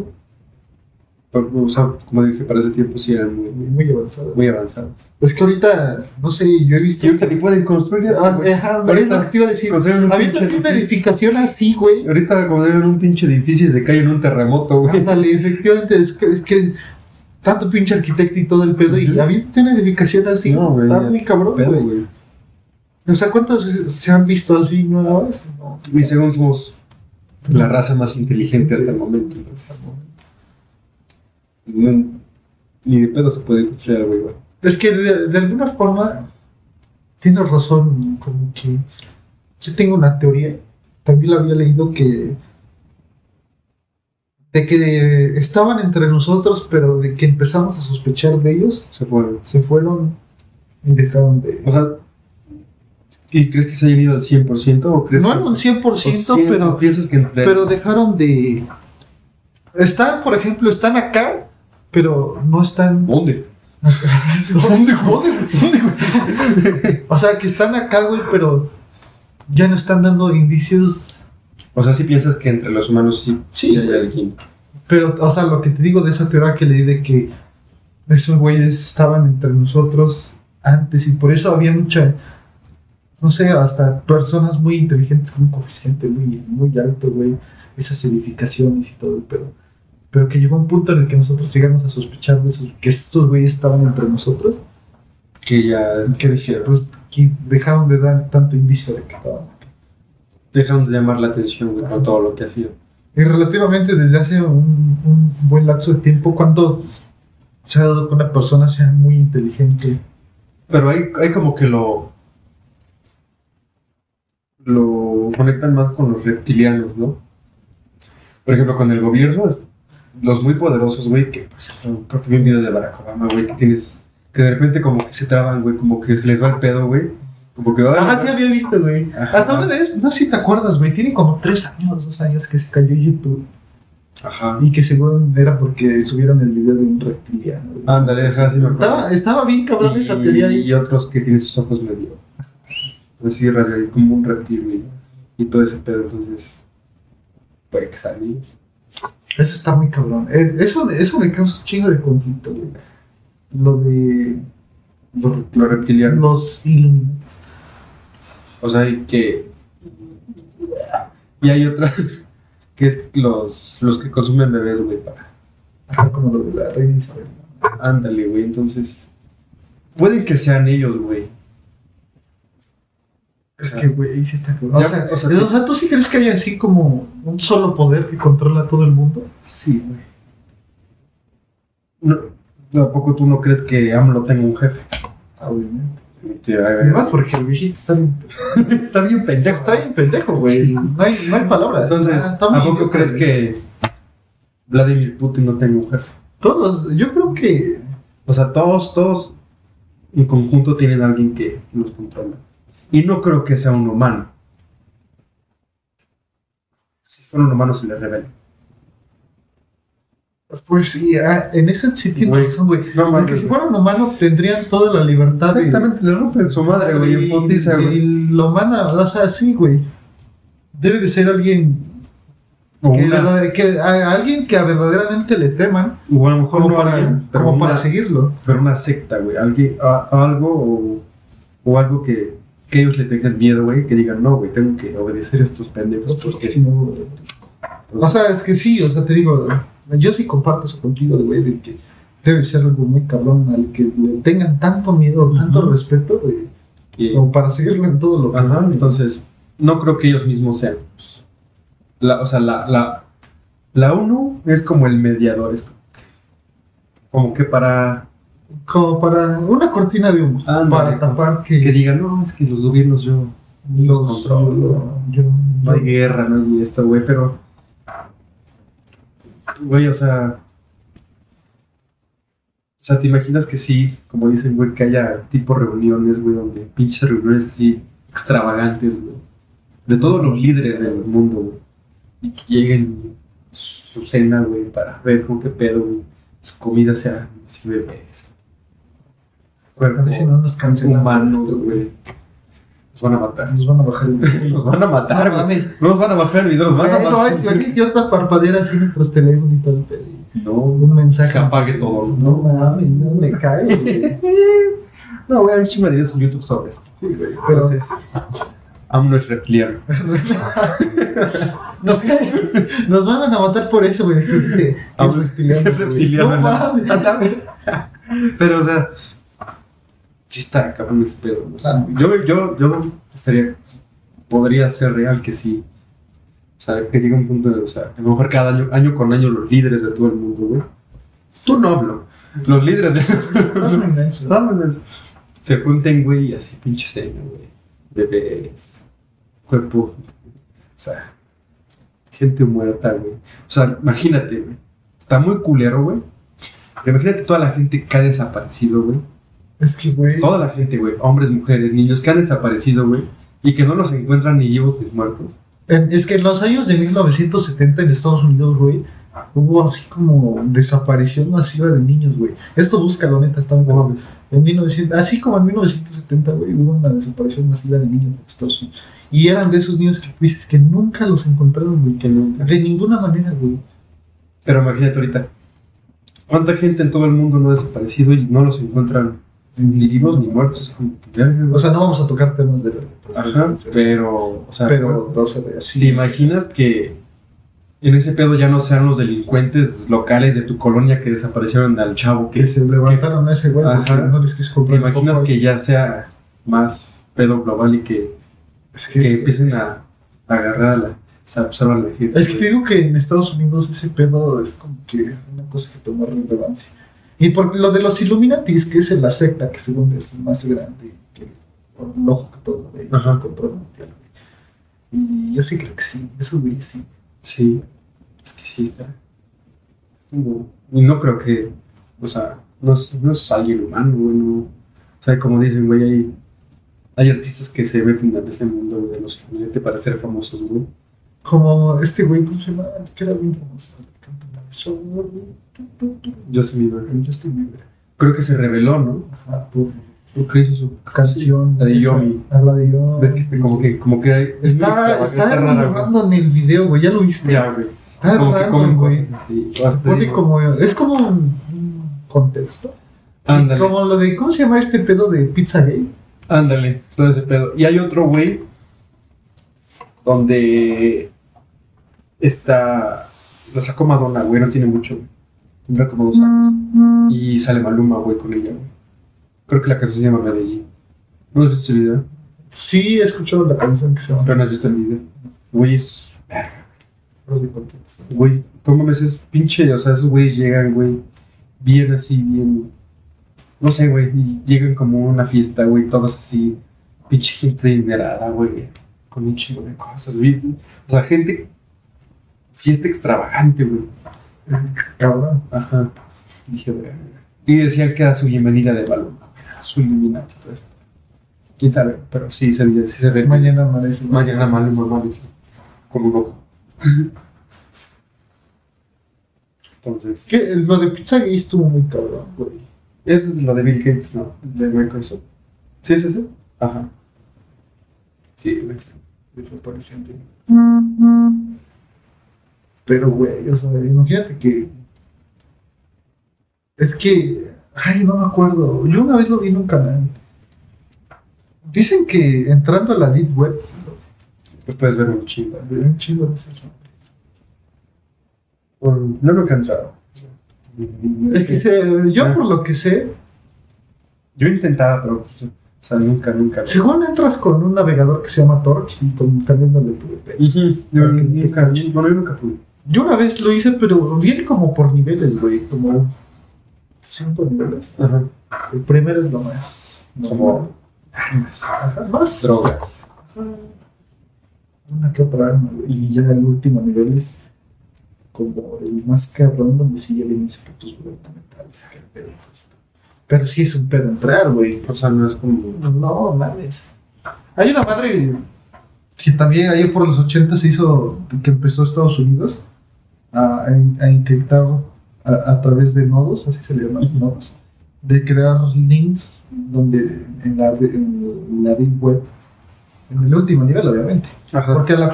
Pero, o sea, como dije, para ese tiempo sí eran muy, Muy, muy avanzadas. muy avanzados. Es que ahorita, no sé, yo he visto. Y ahorita ni pueden construir eso, Ah, güey. ajá, Ahorita ahorita lo que te iba a decir. pinche una edificación así, güey. Ahorita como deben un pinche edificio y se cae en un terremoto, güey. Ándale, efectivamente, es que, es que tanto pinche arquitecto y todo el pedo, y habiendo una edificación así, No, güey, está muy cabrón, Pedo, güey. güey. O sea, ¿cuántos se han visto así nuevas? No. Y según somos la raza más inteligente hasta el momento, entonces. No- ni de pedo se puede construir algo igual. Es que de, de alguna forma tienes razón, como que yo tengo una teoría, también la había leído que de que estaban entre nosotros, pero de que empezamos a sospechar de ellos, Se fueron. se fueron y dejaron de... O sea, ¿y crees que se hayan ido al 100% o crees No en un 100%, o cien- pero, piensas que entre... pero dejaron de... Están, por ejemplo, están acá, pero no están... ¿Dónde? ¿Dónde, güey? O sea, que están acá, güey, pero ya no están dando indicios. O sea, sí piensas que entre los humanos sí, Sí, hay güey. alguien. Pero, o sea, lo que te digo de esa teoría que leí de que esos güeyes estaban entre nosotros antes y por eso había mucha, no sé, hasta personas muy inteligentes con un coeficiente muy, muy alto, güey, esas edificaciones y todo el pedo. Pero que llegó un punto en el que nosotros llegamos a sospechar de esos, que estos güeyes estaban entre nosotros, Que ya que dijeron, pues, que dejaron de dar tanto indicio de que estaban dejaron de llamar la atención, güey, con todo lo que hacían. Y relativamente desde hace un, un buen lapso de tiempo, cuando se ha dado que una persona sea muy inteligente. Pero hay, hay como que lo. Lo conectan más con los reptilianos, ¿no? Por ejemplo, con el gobierno, los muy poderosos, güey, que, por ejemplo, creo que vi un video de Barack Obama, güey, que tienes. Que de repente como que se traban, güey, como que se les va el pedo, güey. Como que. Ajá, "Ay, sí había visto, güey. Hasta una vez, no sé si te acuerdas, güey, tiene como tres años, dos años que se cayó YouTube. Ajá. Y que según era porque subieron el video de un reptiliano. güey. Ándale, ajá, sí me acuerdo. Estaba, estaba bien cabrón esa teoría y, ahí. y otros que tienen sus ojos medio. Pues sí, como un reptil, güey. Y todo ese pedo, entonces. Puede que ellos. Eso está muy cabrón. Eh, Eso, eso me causa un chingo de conflicto, güey. Lo de Los, los reptilianos. los Illuminati. O sea, y que. Y hay otra. Que es los, los que consumen bebés, güey, para. Ajá, como lo de la reina Isabel. Ándale, güey, entonces. Pueden que sean ellos, güey. Es que, güey, sí está cabrón. O sea, o sea, o sea, ¿tú sí crees que hay así como un solo poder que controla a todo el mundo? Sí, güey. No, ¿Tampoco tú no crees que AMLO tenga un jefe? Obviamente. Sí, Y más porque el viejito está bien, Está bien pendejo. está bien pendejo, güey. No hay, no hay palabras. Entonces, Ah, está ¿a muy poco idiota, crees que Vladimir Putin no tenga un jefe? Todos, yo creo que. O sea, todos, todos en conjunto tienen a alguien que los controla. Y no creo que sea un humano. Si fuera un humano se le revela. Pues sí, ah, en ese tienes Güey, güey. No Es que si güey. fueran humanos tendrían toda la libertad de- Exactamente, le rompen su madre, güey, y- putiza, güey. Y lo manda, o sea, sí, güey. Debe de ser alguien O, que, verdad- que a, alguien que a verdaderamente le teman o a lo mejor como, no para, alguien, pero, como una, para seguirlo. pero una secta, güey. Alguien, a- algo o, o algo que, que ellos le tengan miedo, güey. Que digan, no, güey, tengo que obedecer a estos pendejos. Porque Porque, si no- o sea, es que sí, o sea, te digo, yo sí comparto eso contigo, güey, de que debe ser algo muy cabrón al que le tengan tanto miedo, tanto respeto, de, y- como para seguirlo en todo lo que Ajá, entonces, no creo que ellos mismos sean. pues, La, o sea, la, la, la ONU es como el mediador, es como que, como que para Como para una cortina de humo, para tapar que, que digan, no, es que los gobiernos yo los los controlo. yo- yo- No hay guerra, no hay esto, güey, pero. Güey, o sea. O sea, ¿te imaginas que sí, como dicen, güey, que haya tipo reuniones, güey, donde pinches reuniones así extravagantes, güey? De todos los líderes del mundo, güey. Y que lleguen su cena, güey, para ver con qué pedo, güey. Su comida sea así bebés. A Cuerpos ver si no nos cancelan. humanos, güey. Nos van a matar. Nos van a bajar el Nos van a matar, No mames. No nos van a bajar el video, nos van a matar. hay, hay ahorita parpadear así nuestros teléfonos y todo el. No, Un mensaje. Que apague todo, No ¿no? mames, no me cae. No, güey, hay un chingo de videos en YouTube sobre esto. Sí, güey. Pero Entonces, no es reptiliano. nos, nos van a matar por eso, güey. Que, que, reptiliano. No no. mames. Pero, o sea, sí está cabrón ese pedo. Yo, yo, yo estaría, podría ser real que sí. O sea, que llegue un punto de, o sea, a lo mejor cada año, año con año los líderes de todo el mundo, güey. Tú no hablo. Los líderes de... Se junten, güey, y así pinche cena, güey. Bebés. Cuerpo. O sea, gente muerta, güey. O sea, imagínate, güey. Está muy culero, güey. Imagínate toda la gente que ha desaparecido, güey. Es que, güey. Toda la gente, güey. Hombres, mujeres, niños que han desaparecido, güey. Y que no los encuentran ni vivos ni muertos. Es que en los años de 1970 en Estados Unidos, güey, hubo así como desaparición masiva de niños, güey. Esto busca, la neta, está muy No. En 1900, así como en 1970, güey, hubo una desaparición masiva de niños en Estados Unidos. Y eran de esos niños que dices que nunca los encontraron, güey. Que nunca. De ninguna manera, güey. Pero imagínate ahorita, ¿cuánta gente en todo el mundo no ha desaparecido y no los encuentran ni vivos ni muertos? Que. O sea, no vamos a tocar temas de la Ajá, pero, o sea, pero no se ve ¿te así. imaginas que en ese pedo ya no sean los delincuentes locales de tu colonia que desaparecieron al chavo? Que Que, se levantaron a ese güey porque Ajá. no les quise ¿Te comprar. imaginas poco, que ya sea más pedo global y que, Es que que, empiecen a, a agarrar a la, se absorban la gente? es que te digo que en Estados Unidos ese pedo es como que una cosa que toma relevancia. Y por lo de los Illuminatis, que es la secta que según es más grande que por el ojo que todo ve, el control mundial. Y yo sí creo que sí, esos güeyes sí. Sí, es que sí está. No, Y no creo que, o sea, no es, no es alguien humano, güey, no. O sea, como dicen, güey, hay, hay artistas que se meten en ese mundo de los Illuminati para ser famosos, güey. Como este güey, ¿cómo se llama? Que era bien famoso. Justin Bieber. Justin Bieber. Creo que se reveló, ¿no? Ajá, por ¿Por qué hizo su canción. La de Yomi. Ah, la de Yomi. Ves que este, como que, como que. Está, está, narrando en el video, güey, ya lo viste. Ya, güey. Está Como que random, comen güey. cosas así. Pone como, es como un, un contexto. Ándale. Como lo de, ¿cómo se llama este pedo de Pizzagate? Ándale, todo ese pedo. Y hay otro güey donde está. Lo sacó Madonna, güey, no tiene mucho, güey. Tendrá como dos años. Y sale Maluma, güey, con ella, güey. Creo que la canción se llama Medellín. ¿No has visto el video? Sí, he escuchado la canción que se llama Pero no has visto el video. Güey, es. Contexto. Güey, tú mames, es pinche. O sea, esos güeyes llegan, güey, bien así, bien. No sé, güey, y llegan como a una fiesta, güey, todos así. Pinche gente dinerada, güey, con un chingo de cosas, bien. O sea, gente. Fiesta extravagante, güey. Cabrón. Ajá. Dije, güey. Y decían que era su bienvenida de balón, su Illuminati, todo eso. Quién sabe, pero sí se, sí se ve. Mañana amanece. Mañana Maluma amanece con un ojo. Entonces. Que lo de Pizzagate estuvo muy cabrón, güey. Eso es lo de Bill Gates, ¿no? De Microsoft. ¿Sí es ese? Ajá. Sí, güey. Desapareciente. Pero, güey, o sea, imagínate que. Es que. Ay, no me acuerdo. Yo una vez lo vi en un canal. Dicen que entrando a la Deep Web, Pues puedes ver un chingo. ve un chingo de esas no nunca he entrado. Es que se- yo, Ah. por lo que sé, Yo intentaba, pero. pues, o sea, nunca, nunca. según entras con un navegador que se llama Torch y con, cambiándole tu VPN. Ujú. Yo nunca. Bueno, yo nunca pude. Yo una vez lo hice, pero viene como por niveles, güey. Como cinco niveles. Ajá. El primero es lo más. Como armas. Ajá, más drogas. Ajá. Una que otra arma, güey. Y ya el último nivel es como el más cabrón, donde sí ya vienen secretos gubernamentales. Pero sí es un pedo entrar, güey. O sea, no es como. No, mames. Hay una madre que también ahí por los 80 se hizo, que empezó Estados Unidos a, a encriptar a, a través de nodos, así se le llaman, nodos, de crear links donde en la, de- en la deep web, en el último nivel obviamente, Ajá. porque a la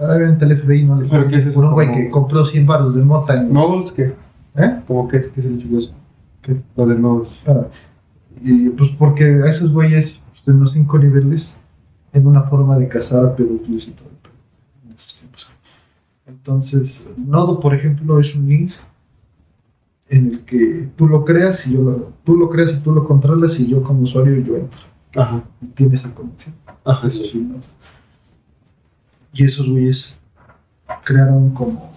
obviamente el FBI no le ¿Pero qué es eso? un güey que compró 100 baros de mota en, Nodos, ¿qué? ¿eh? ¿Cómo qué? ¿Qué es el chico eso? ¿Qué? Lo de nodos. Ah, Y pues porque a esos güeyes, pues, en los cinco niveles, en una forma de cazar a pedófilos y todo en esos tiempos. Entonces, Nodo, por ejemplo, es un link en el que tú lo creas y yo lo, tú lo creas y tú lo controlas y yo como usuario yo entro Ajá. y tiene esa conexión. Ajá. Eso es un nodo. Y esos güeyes crearon como...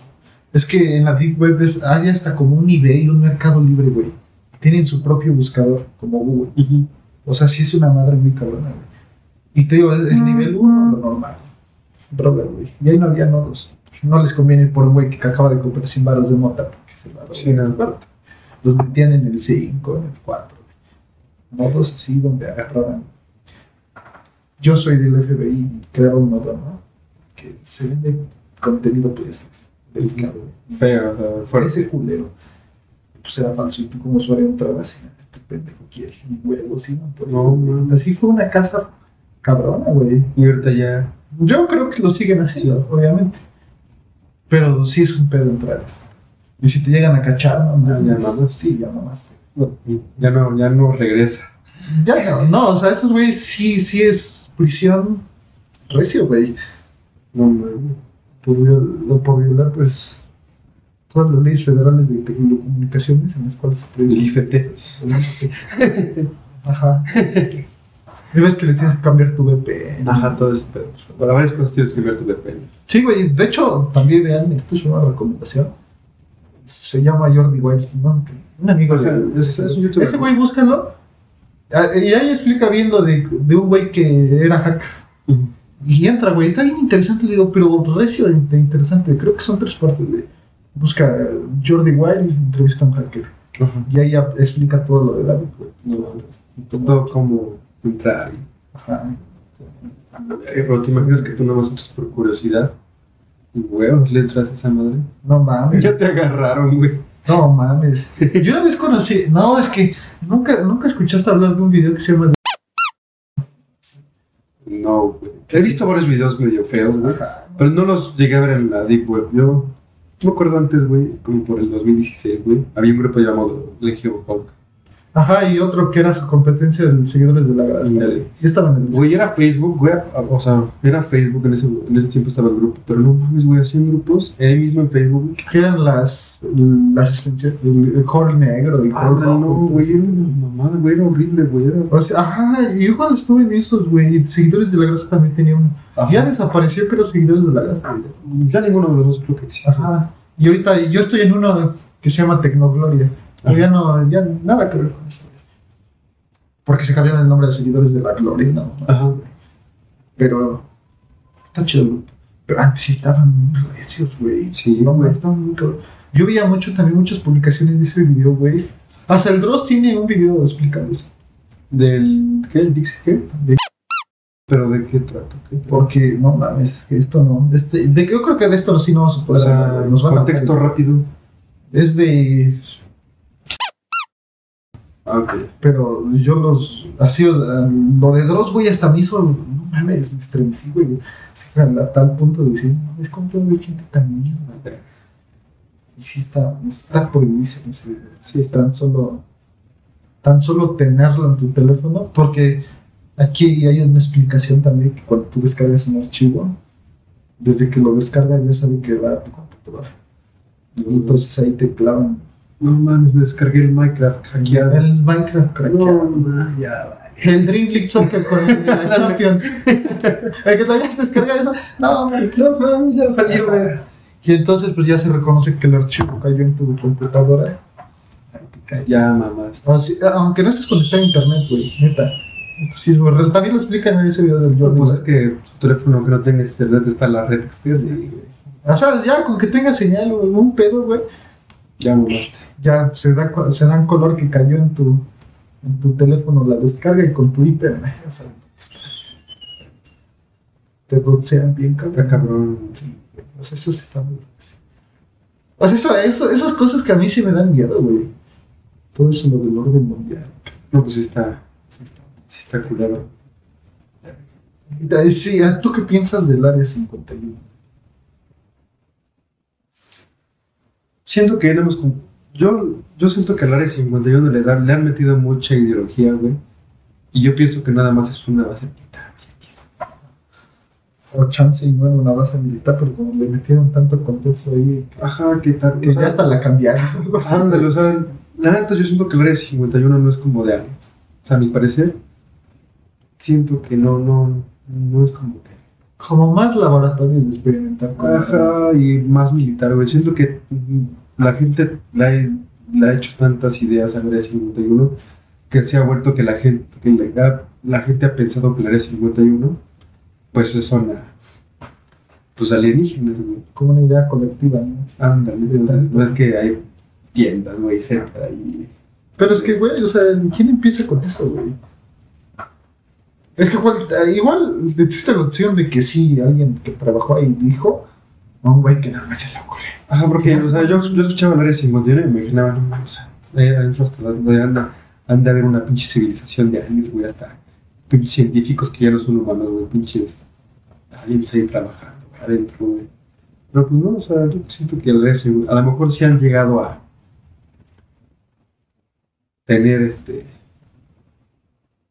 Es que en la Deep Web es, hay hasta como un eBay un mercado libre, güey. Tienen su propio buscador, como Google. Ujú. O sea, sí es una madre muy cabrona, güey. Y te digo, es, es nivel 1 lo normal. Droga, güey. Y ahí no había nodos. No les conviene ir por un güey que acaba de comprar 100 baros de mota porque se va a Sí, no. su cuarto. Los metían en el 5, en el 4. güey. Nodos así donde agarraban. Yo soy del FBI y creaba un nodo, ¿no? Que se vende contenido, pues, delicado. Feo, sea, Ese fuerte. culero. Pues era falso. Y tú como usuario entrabas y este pendejo quiere un huevo, sí, no, No. Así fue una casa cabrona, güey. Y ahorita ya. Yo creo que lo siguen haciendo, obviamente. Pero sí es un pedo entrar. eso. Y si te llegan a cachar, no, Ya, ya mames. mamaste. Sí, ya mamaste. Ya no, ya no regresas. Ya no, no, o sea, esos güey sí, sí es prisión recio, güey. No mames. Por, viol- por violar, pues, todas las leyes federales de telecomunicaciones en las cuales se prohíbe. El IFT. Ajá. Y ves que le tienes que cambiar tu VPN. Ajá, todo ese pedo. Para varias cosas tienes que ver tu VPN. Sí, güey. De hecho, también vean, esto es una recomendación. Se llama Jordi Wild, ¿no? Un amigo Ajá, de. es- es un youtuber. Ese güey, búscalo. Ah, Y ahí explica bien lo de, de un güey que era hacker. Y entra, güey. Está bien interesante, digo, pero recio de, de interesante. Creo que son tres partes, güey. Busca Jordi Wild y entrevista a un hacker. Y ahí explica todo lo de la güey. No mames. Todo como entrar. y- Ajá. Eh, Pero te imaginas que tú nada más entras por curiosidad. Y huevos, le entras a esa madre. No mames. Ya te agarraron, güey. No mames. Yo una vez conocí. No, es que nunca, nunca escuchaste hablar de un video que se llama. No, güey. He visto varios videos medio feos, güey. Ajá. Pero no los llegué a ver en la Deep Web. Yo me acuerdo antes, güey, como por el 2016, güey. Había un grupo llamado Legio Hulk. Ajá, y otro que era su competencia de seguidores de la grasa. Y estaban en el. Güey, era Facebook, güey. O sea, era Facebook en ese, en ese tiempo estaba el grupo. Pero no mames, güey, hacían grupos. Ahí mismo en Facebook. Que eran las, las extensiones. El, el hall negro, el Ah, hall no, no, güey, era una mamada, güey, era horrible, güey. Era... O sea, ajá, yo cuando estuve en esos, güey, seguidores de la grasa también tenía uno. Ajá. Ya desapareció, pero seguidores de la grasa. güey. Ya ninguno de los dos creo que existe. Ajá. Y ahorita yo estoy en uno que se llama Tecnogloria. Pero ya no, ya nada que ver con eso. Porque se cambiaron el nombre de seguidores de la gloria, no. Ajá. Pero está chido. Pero antes sí estaban muy recios, güey. Sí, no, güey. estaban muy cabrón. Yo veía mucho también muchas publicaciones de ese video, güey. Hasta el Dross tiene un video explicando eso. Del. ¿Qué? ¿El Dixie qué? De- ¿Pero de qué trata? Porque, no mames, es que esto no. Este, de, yo creo que de esto sí no vamos a O poder sea, hablar, güey, nos van a contexto matar. rápido. Es de. Ah, ok. Pero yo los. Así, o sea, lo de Dross, güey, hasta me hizo. No mames, me estremecí, güey. Así que a tal punto de decir, no mames, ¿cómo puede haber gente tan mierda? güey? Y sí está, está prohibidísimo ese video. Sí, tan solo. Tan solo tenerlo en tu teléfono. Porque aquí hay una explicación también que cuando tú descargas un archivo, desde que lo descargas ya saben que va a tu computadora. Y entonces ahí te clavan No mames, me descargué el Minecraft hackeado. el Minecraft craqueado. No, ma, ya. El Dream League Soccer con la Champions. el que también descarga eso. No. No mames, ya valió. Y entonces pues ya se reconoce que el archivo cayó en tu computadora. Ya, mamás. Así- aunque no estés conectado a internet, güey, neta. Esto sí es verdad. También lo explican en ese video del Jordi. Pues es que tu teléfono, aunque no tengas internet, está en la red externa. Sí, güey. O sea, ya con que tenga señal o un pedo, güey, Ya mamaste. ya se da, se dan color que cayó en tu, en tu teléfono la descarga y con tu IP, estás. Te doxean bien, Está cabrón. cabrón. Sí. O sea, eso sí está muy. O sea, eso, eso- esas cosas que a mí sí me dan miedo, güey. Todo eso lo del orden mundial. No, pues sí está, Sí, está. sí está culero. Sí, ¿tú qué piensas del área 51? Siento que éramos como... Yo, yo siento que al área 51 le, dan, le han metido mucha ideología, güey. Y yo pienso que nada más es una base militar. O chance y no era una base militar, pero como le metieron tanto contexto ahí que, Ajá, ¿qué tal? que O sea, ya hasta la cambiaron. algo. Ándale, o sea, la neta yo siento que el área 51 no es como de alguien. O sea, a mi parecer, siento que no, no, no es como que... Como más laboratorio de experimentar con Ajá, y más militar, güey. Siento que la gente le ha, hecho tantas ideas al área 51 que se ha vuelto que la gente, que la, la gente ha pensado que el área 51 pues son ah, pues alienígenas, güey. como una idea colectiva, ¿no? Ándale, no es que hay tiendas, güey, cerca ahí. Pero es que, güey, o sea, ¿quién empieza con eso, güey? Es que igual, igual existe la opción de que sí, alguien que trabajó ahí dijo, a un güey que nada más se le ocurre. Ajá, porque, o sea, yo, yo escuchaba el área 51 y me imaginaba, no mames, o sea, ahí adentro hasta donde anda, anda a haber una pinche civilización de aliens, güey, hasta pinches científicos que ya no son humanos, güey, pinches aliens ahí trabajando, güey, adentro, güey. Pero pues no, o sea, yo siento que el resto, a lo mejor sí han llegado a tener este,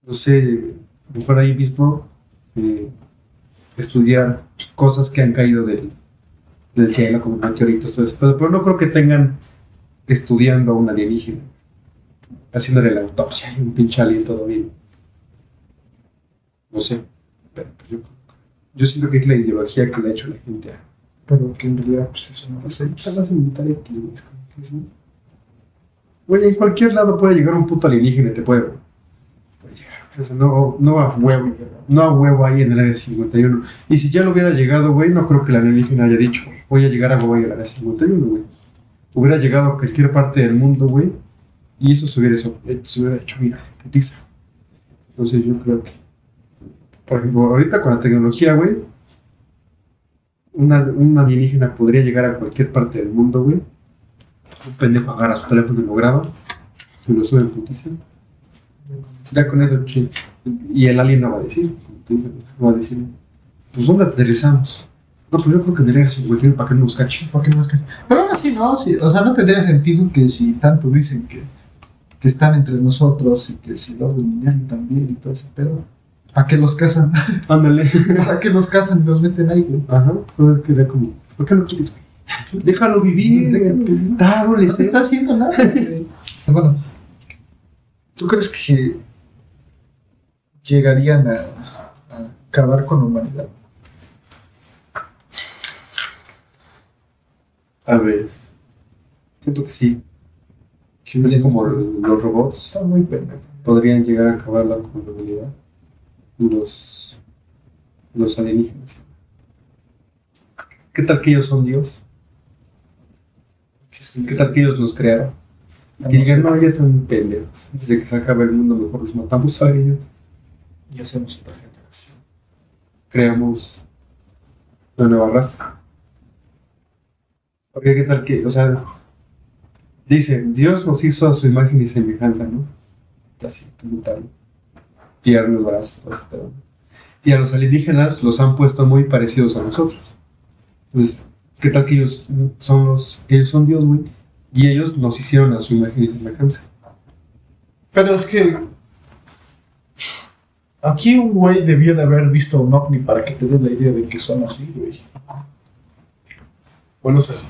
no sé, a lo mejor ahí mismo eh, estudiar cosas que han caído del, del cielo, como meteoritos, todo eso. Pero, pero no creo que tengan estudiando a un alienígena, haciéndole la autopsia y un pinche alien todo bien. No sé, pero pues, yo, yo siento que es la ideología que le ha hecho la gente a. Pero que en realidad, pues eso no la base militar aquí, güey, en cualquier lado puede llegar un puto alienígena y te puede. No, no a huevo, no a huevo ahí en el área 51. Y si ya lo hubiera llegado, güey, no creo que el alienígena haya dicho, voy a llegar a huevo al área 51, güey. Hubiera llegado a cualquier parte del mundo, güey, y eso se hubiera, hecho- se hubiera hecho viral, putiza. Entonces yo creo que, por ejemplo, ahorita con la tecnología, güey, un alienígena podría llegar a cualquier parte del mundo, güey. Un pendejo agarra su teléfono y lo graba. Y lo sube en putiza. Ya con eso, chi- Y el alien no va a decir. No va a decir. Pues ¿dónde aterrizamos? No, pues yo creo que área 51 para que no nos cachen. ¿Por qué no es que- Pero aún así, no, sí, o sea, no tendría sentido que si tanto dicen que, que están entre nosotros y que si el orden mundial también y todo ese pedo, ¿para qué los casan? Ándale. ¿Para qué los casan y los meten ahí, güey? Ajá. Pues es que era como, ¿por qué no quieres, güey? Déjalo vivir, Déjalo vivir. Está No está haciendo nada, güey. Bueno, ¿tú crees que llegarían a, a acabar con la humanidad? Tal vez. Siento que sí. Así como los robots. Está muy pendejo. podrían llegar a acabarla con la humanidad los, los alienígenas. ¿Qué tal que ellos son Dios? ¿Qué tal que ellos nos crearon? Que digan, no, ya están muy pendejos. Antes de que se acabe el mundo, mejor los matamos a ellos. Y hacemos otra generación. Creamos una nueva raza. Porque qué tal que, o sea, dice, Dios nos hizo a su imagen y semejanza, ¿no? Así, tal. Piernas, brazos, todo ese pedo. Y a los alienígenas los han puesto muy parecidos a nosotros. Entonces, ¿qué tal que ellos son los, ellos son Dios, güey? Y ellos nos hicieron a su imagen y semejanza. Pero es que. Aquí un güey debió de haber visto un ovni para que te des la idea de que son así, güey. Bueno, eso sí.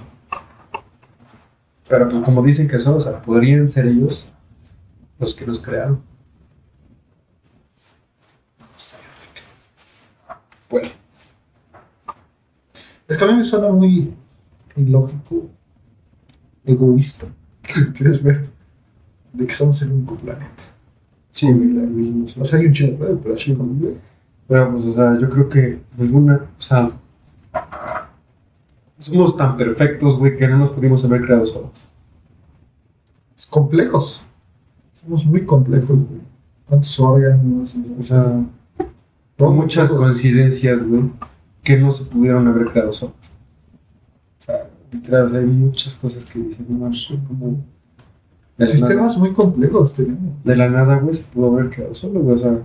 Pero pues como dicen que son, o sea, podrían ser ellos los que nos crearon. Bueno, Es que a mí me suena muy ilógico, egoísta, quieres ver de que somos el único planeta. Sí, mismo. O sea, hay un chido de pedo, pero así como Bueno, pues, o sea, yo creo que alguna, o sea, somos tan perfectos, güey, que no nos pudimos haber creado solos. complejos. Somos muy complejos, güey. ¿Cuántos órganos? O sea, Todo, muchas todo. coincidencias, güey, que no se pudieron haber creado solos. O sea, literal, o sea, hay muchas cosas que dices, no, como... De la, nada, Sistemas muy complejos tenemos. de la nada, güey, se pudo haber creado solo, güey, o sea,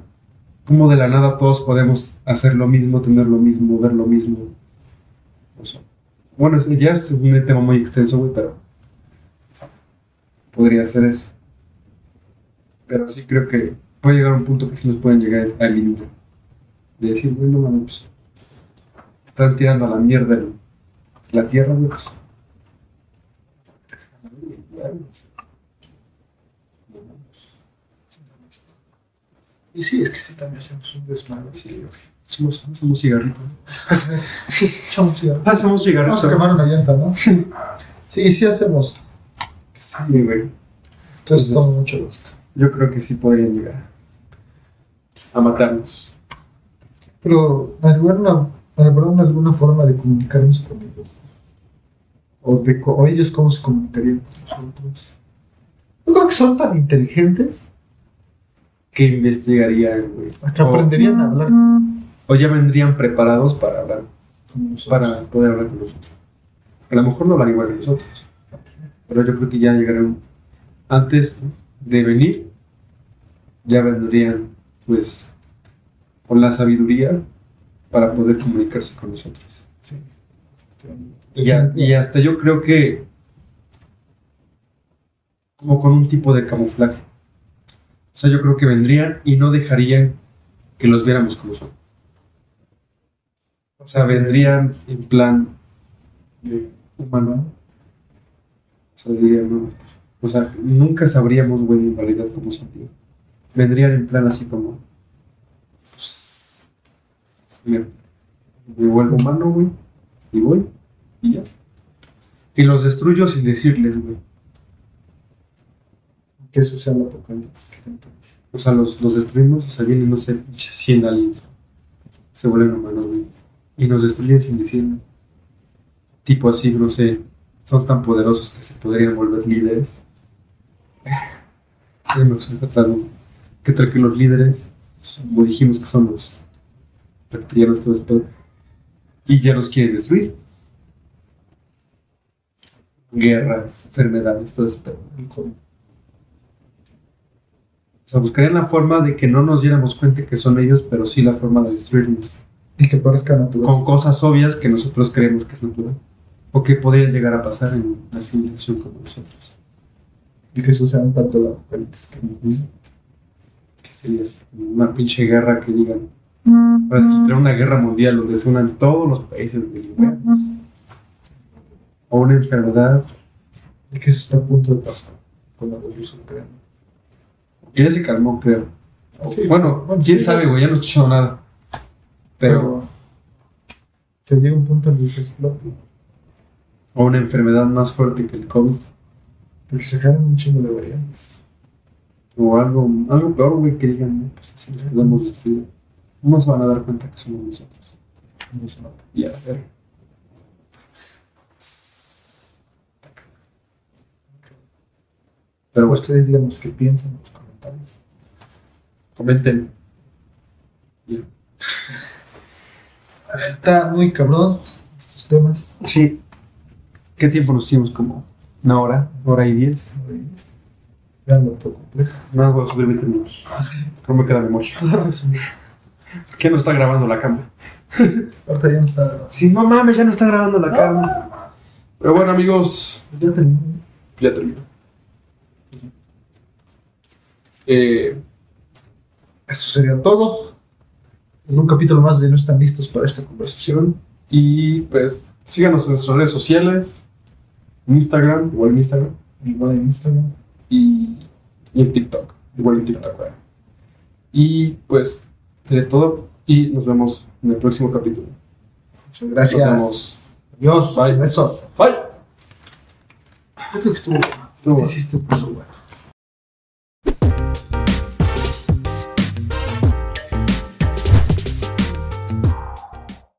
como de la nada todos podemos hacer lo mismo, tener lo mismo, ver lo mismo. O sea, bueno, ya es un tema muy extenso, güey, pero podría ser eso. Pero sí creo que puede llegar a un punto que sí nos pueden llegar a eliminar. De decir, güey, no mames, pues, están tirando a la mierda la tierra, güey. pues. Y sí, es que sí también hacemos un desmadre. Sí, güey. Somos, somos cigarritos. Echamos cigarro. Ah, somos cigarritos. Vamos a quemar una llanta, ¿no? Sí, sí hacemos. Sí, güey. Entonces Entonces- toma mucho lógica. Yo creo que sí podrían llegar a matarnos. Pero alguna, ¿habrá alguna forma de comunicarnos con ellos? O, de, o ellos cómo se comunicarían con nosotros. Yo creo que son tan inteligentes Que investigarían, güey. que aprenderían a hablar O ya vendrían preparados para hablar, para poder hablar con nosotros. A lo mejor no hablan igual que nosotros. Pero yo creo que ya llegarán antes de venir, ya vendrían, pues, con la sabiduría para poder comunicarse con nosotros. Sí. Y, ya- y hasta yo creo que como con un tipo de camuflaje. O sea, yo creo que vendrían y no dejarían que los viéramos como son. O sea, vendrían en plan eh, humano. O sea, dirían, no. O sea, nunca sabríamos, güey, en realidad cómo son, tío. Vendrían en plan así como. Pues. Me vuelvo humano, güey. Y voy. Y ya. Y los destruyo sin decirles, güey. Que eso sea el apocalipsis que dice. O sea, los, los destruimos, o sea, vienen, no sé, pinches 100 aliens. Se vuelven humanos, güey. Y nos destruyen sin decirlo. Tipo así, no sé. Son tan poderosos que se podrían volver líderes. Ya me duda. ¿Qué tal que los líderes, como dijimos que son los reptilianos, todo pedo, y ya los quieren destruir? Guerras, enfermedades, todo pedo. El COVID. O sea, buscarían la forma de que no nos diéramos cuenta que son ellos, pero sí la forma de destruirnos. Y que parezca natural. Con cosas obvias que nosotros creemos que es natural. O que podrían llegar a pasar en una civilización como nosotros. Y que eso sea un tanto el apocalipsis que nos. Que sería así, como una pinche guerra que digan. Ahora es que crear una guerra mundial donde se unan todos los países, güey. O una enfermedad. Y que eso está a punto de pasar con la revolución ucraniana. Ya se calmó, creo. Sí, bueno, bueno, quién sí, sabe, güey, ya no he escuchado nada. Pero, se llega un punto en el que explota. o una enfermedad más fuerte que el COVID. Porque se generan un chingo de variantes. O algo, algo peor, güey, que digan, no, pues así nos quedamos destruidos. No se van a dar cuenta que somos nosotros. No se nota. Y a verga. Pero Ustedes díganos qué piensan comentarios. comenten. Ya. Está muy cabrón estos temas. Sí. ¿Qué tiempo nos hicimos? Como una hora, hora y diez. Veanlo todo complejo. No, voy a subir 20 minutos. No me queda memoria. ¿Por qué no está grabando la cámara? Ahorita ya no está. Sí, no mames, ya no está grabando la cámara. Pero bueno, amigos, Ya terminó. ya terminó. Eh, Esto sería todo. En un capítulo más de No están listos para esta conversación. y pues síganos en nuestras redes sociales, en Instagram, igual en Instagram, Igual en Instagram. y, y en TikTok, igual en TikTok. Y pues, de todo, y nos vemos en el próximo capítulo. Muchas gracias. Nos vemos. Adiós. Bye. Besos. Bye. Yo creo que estuvo. Estuvo Sí, bueno. sí, estuvo bueno.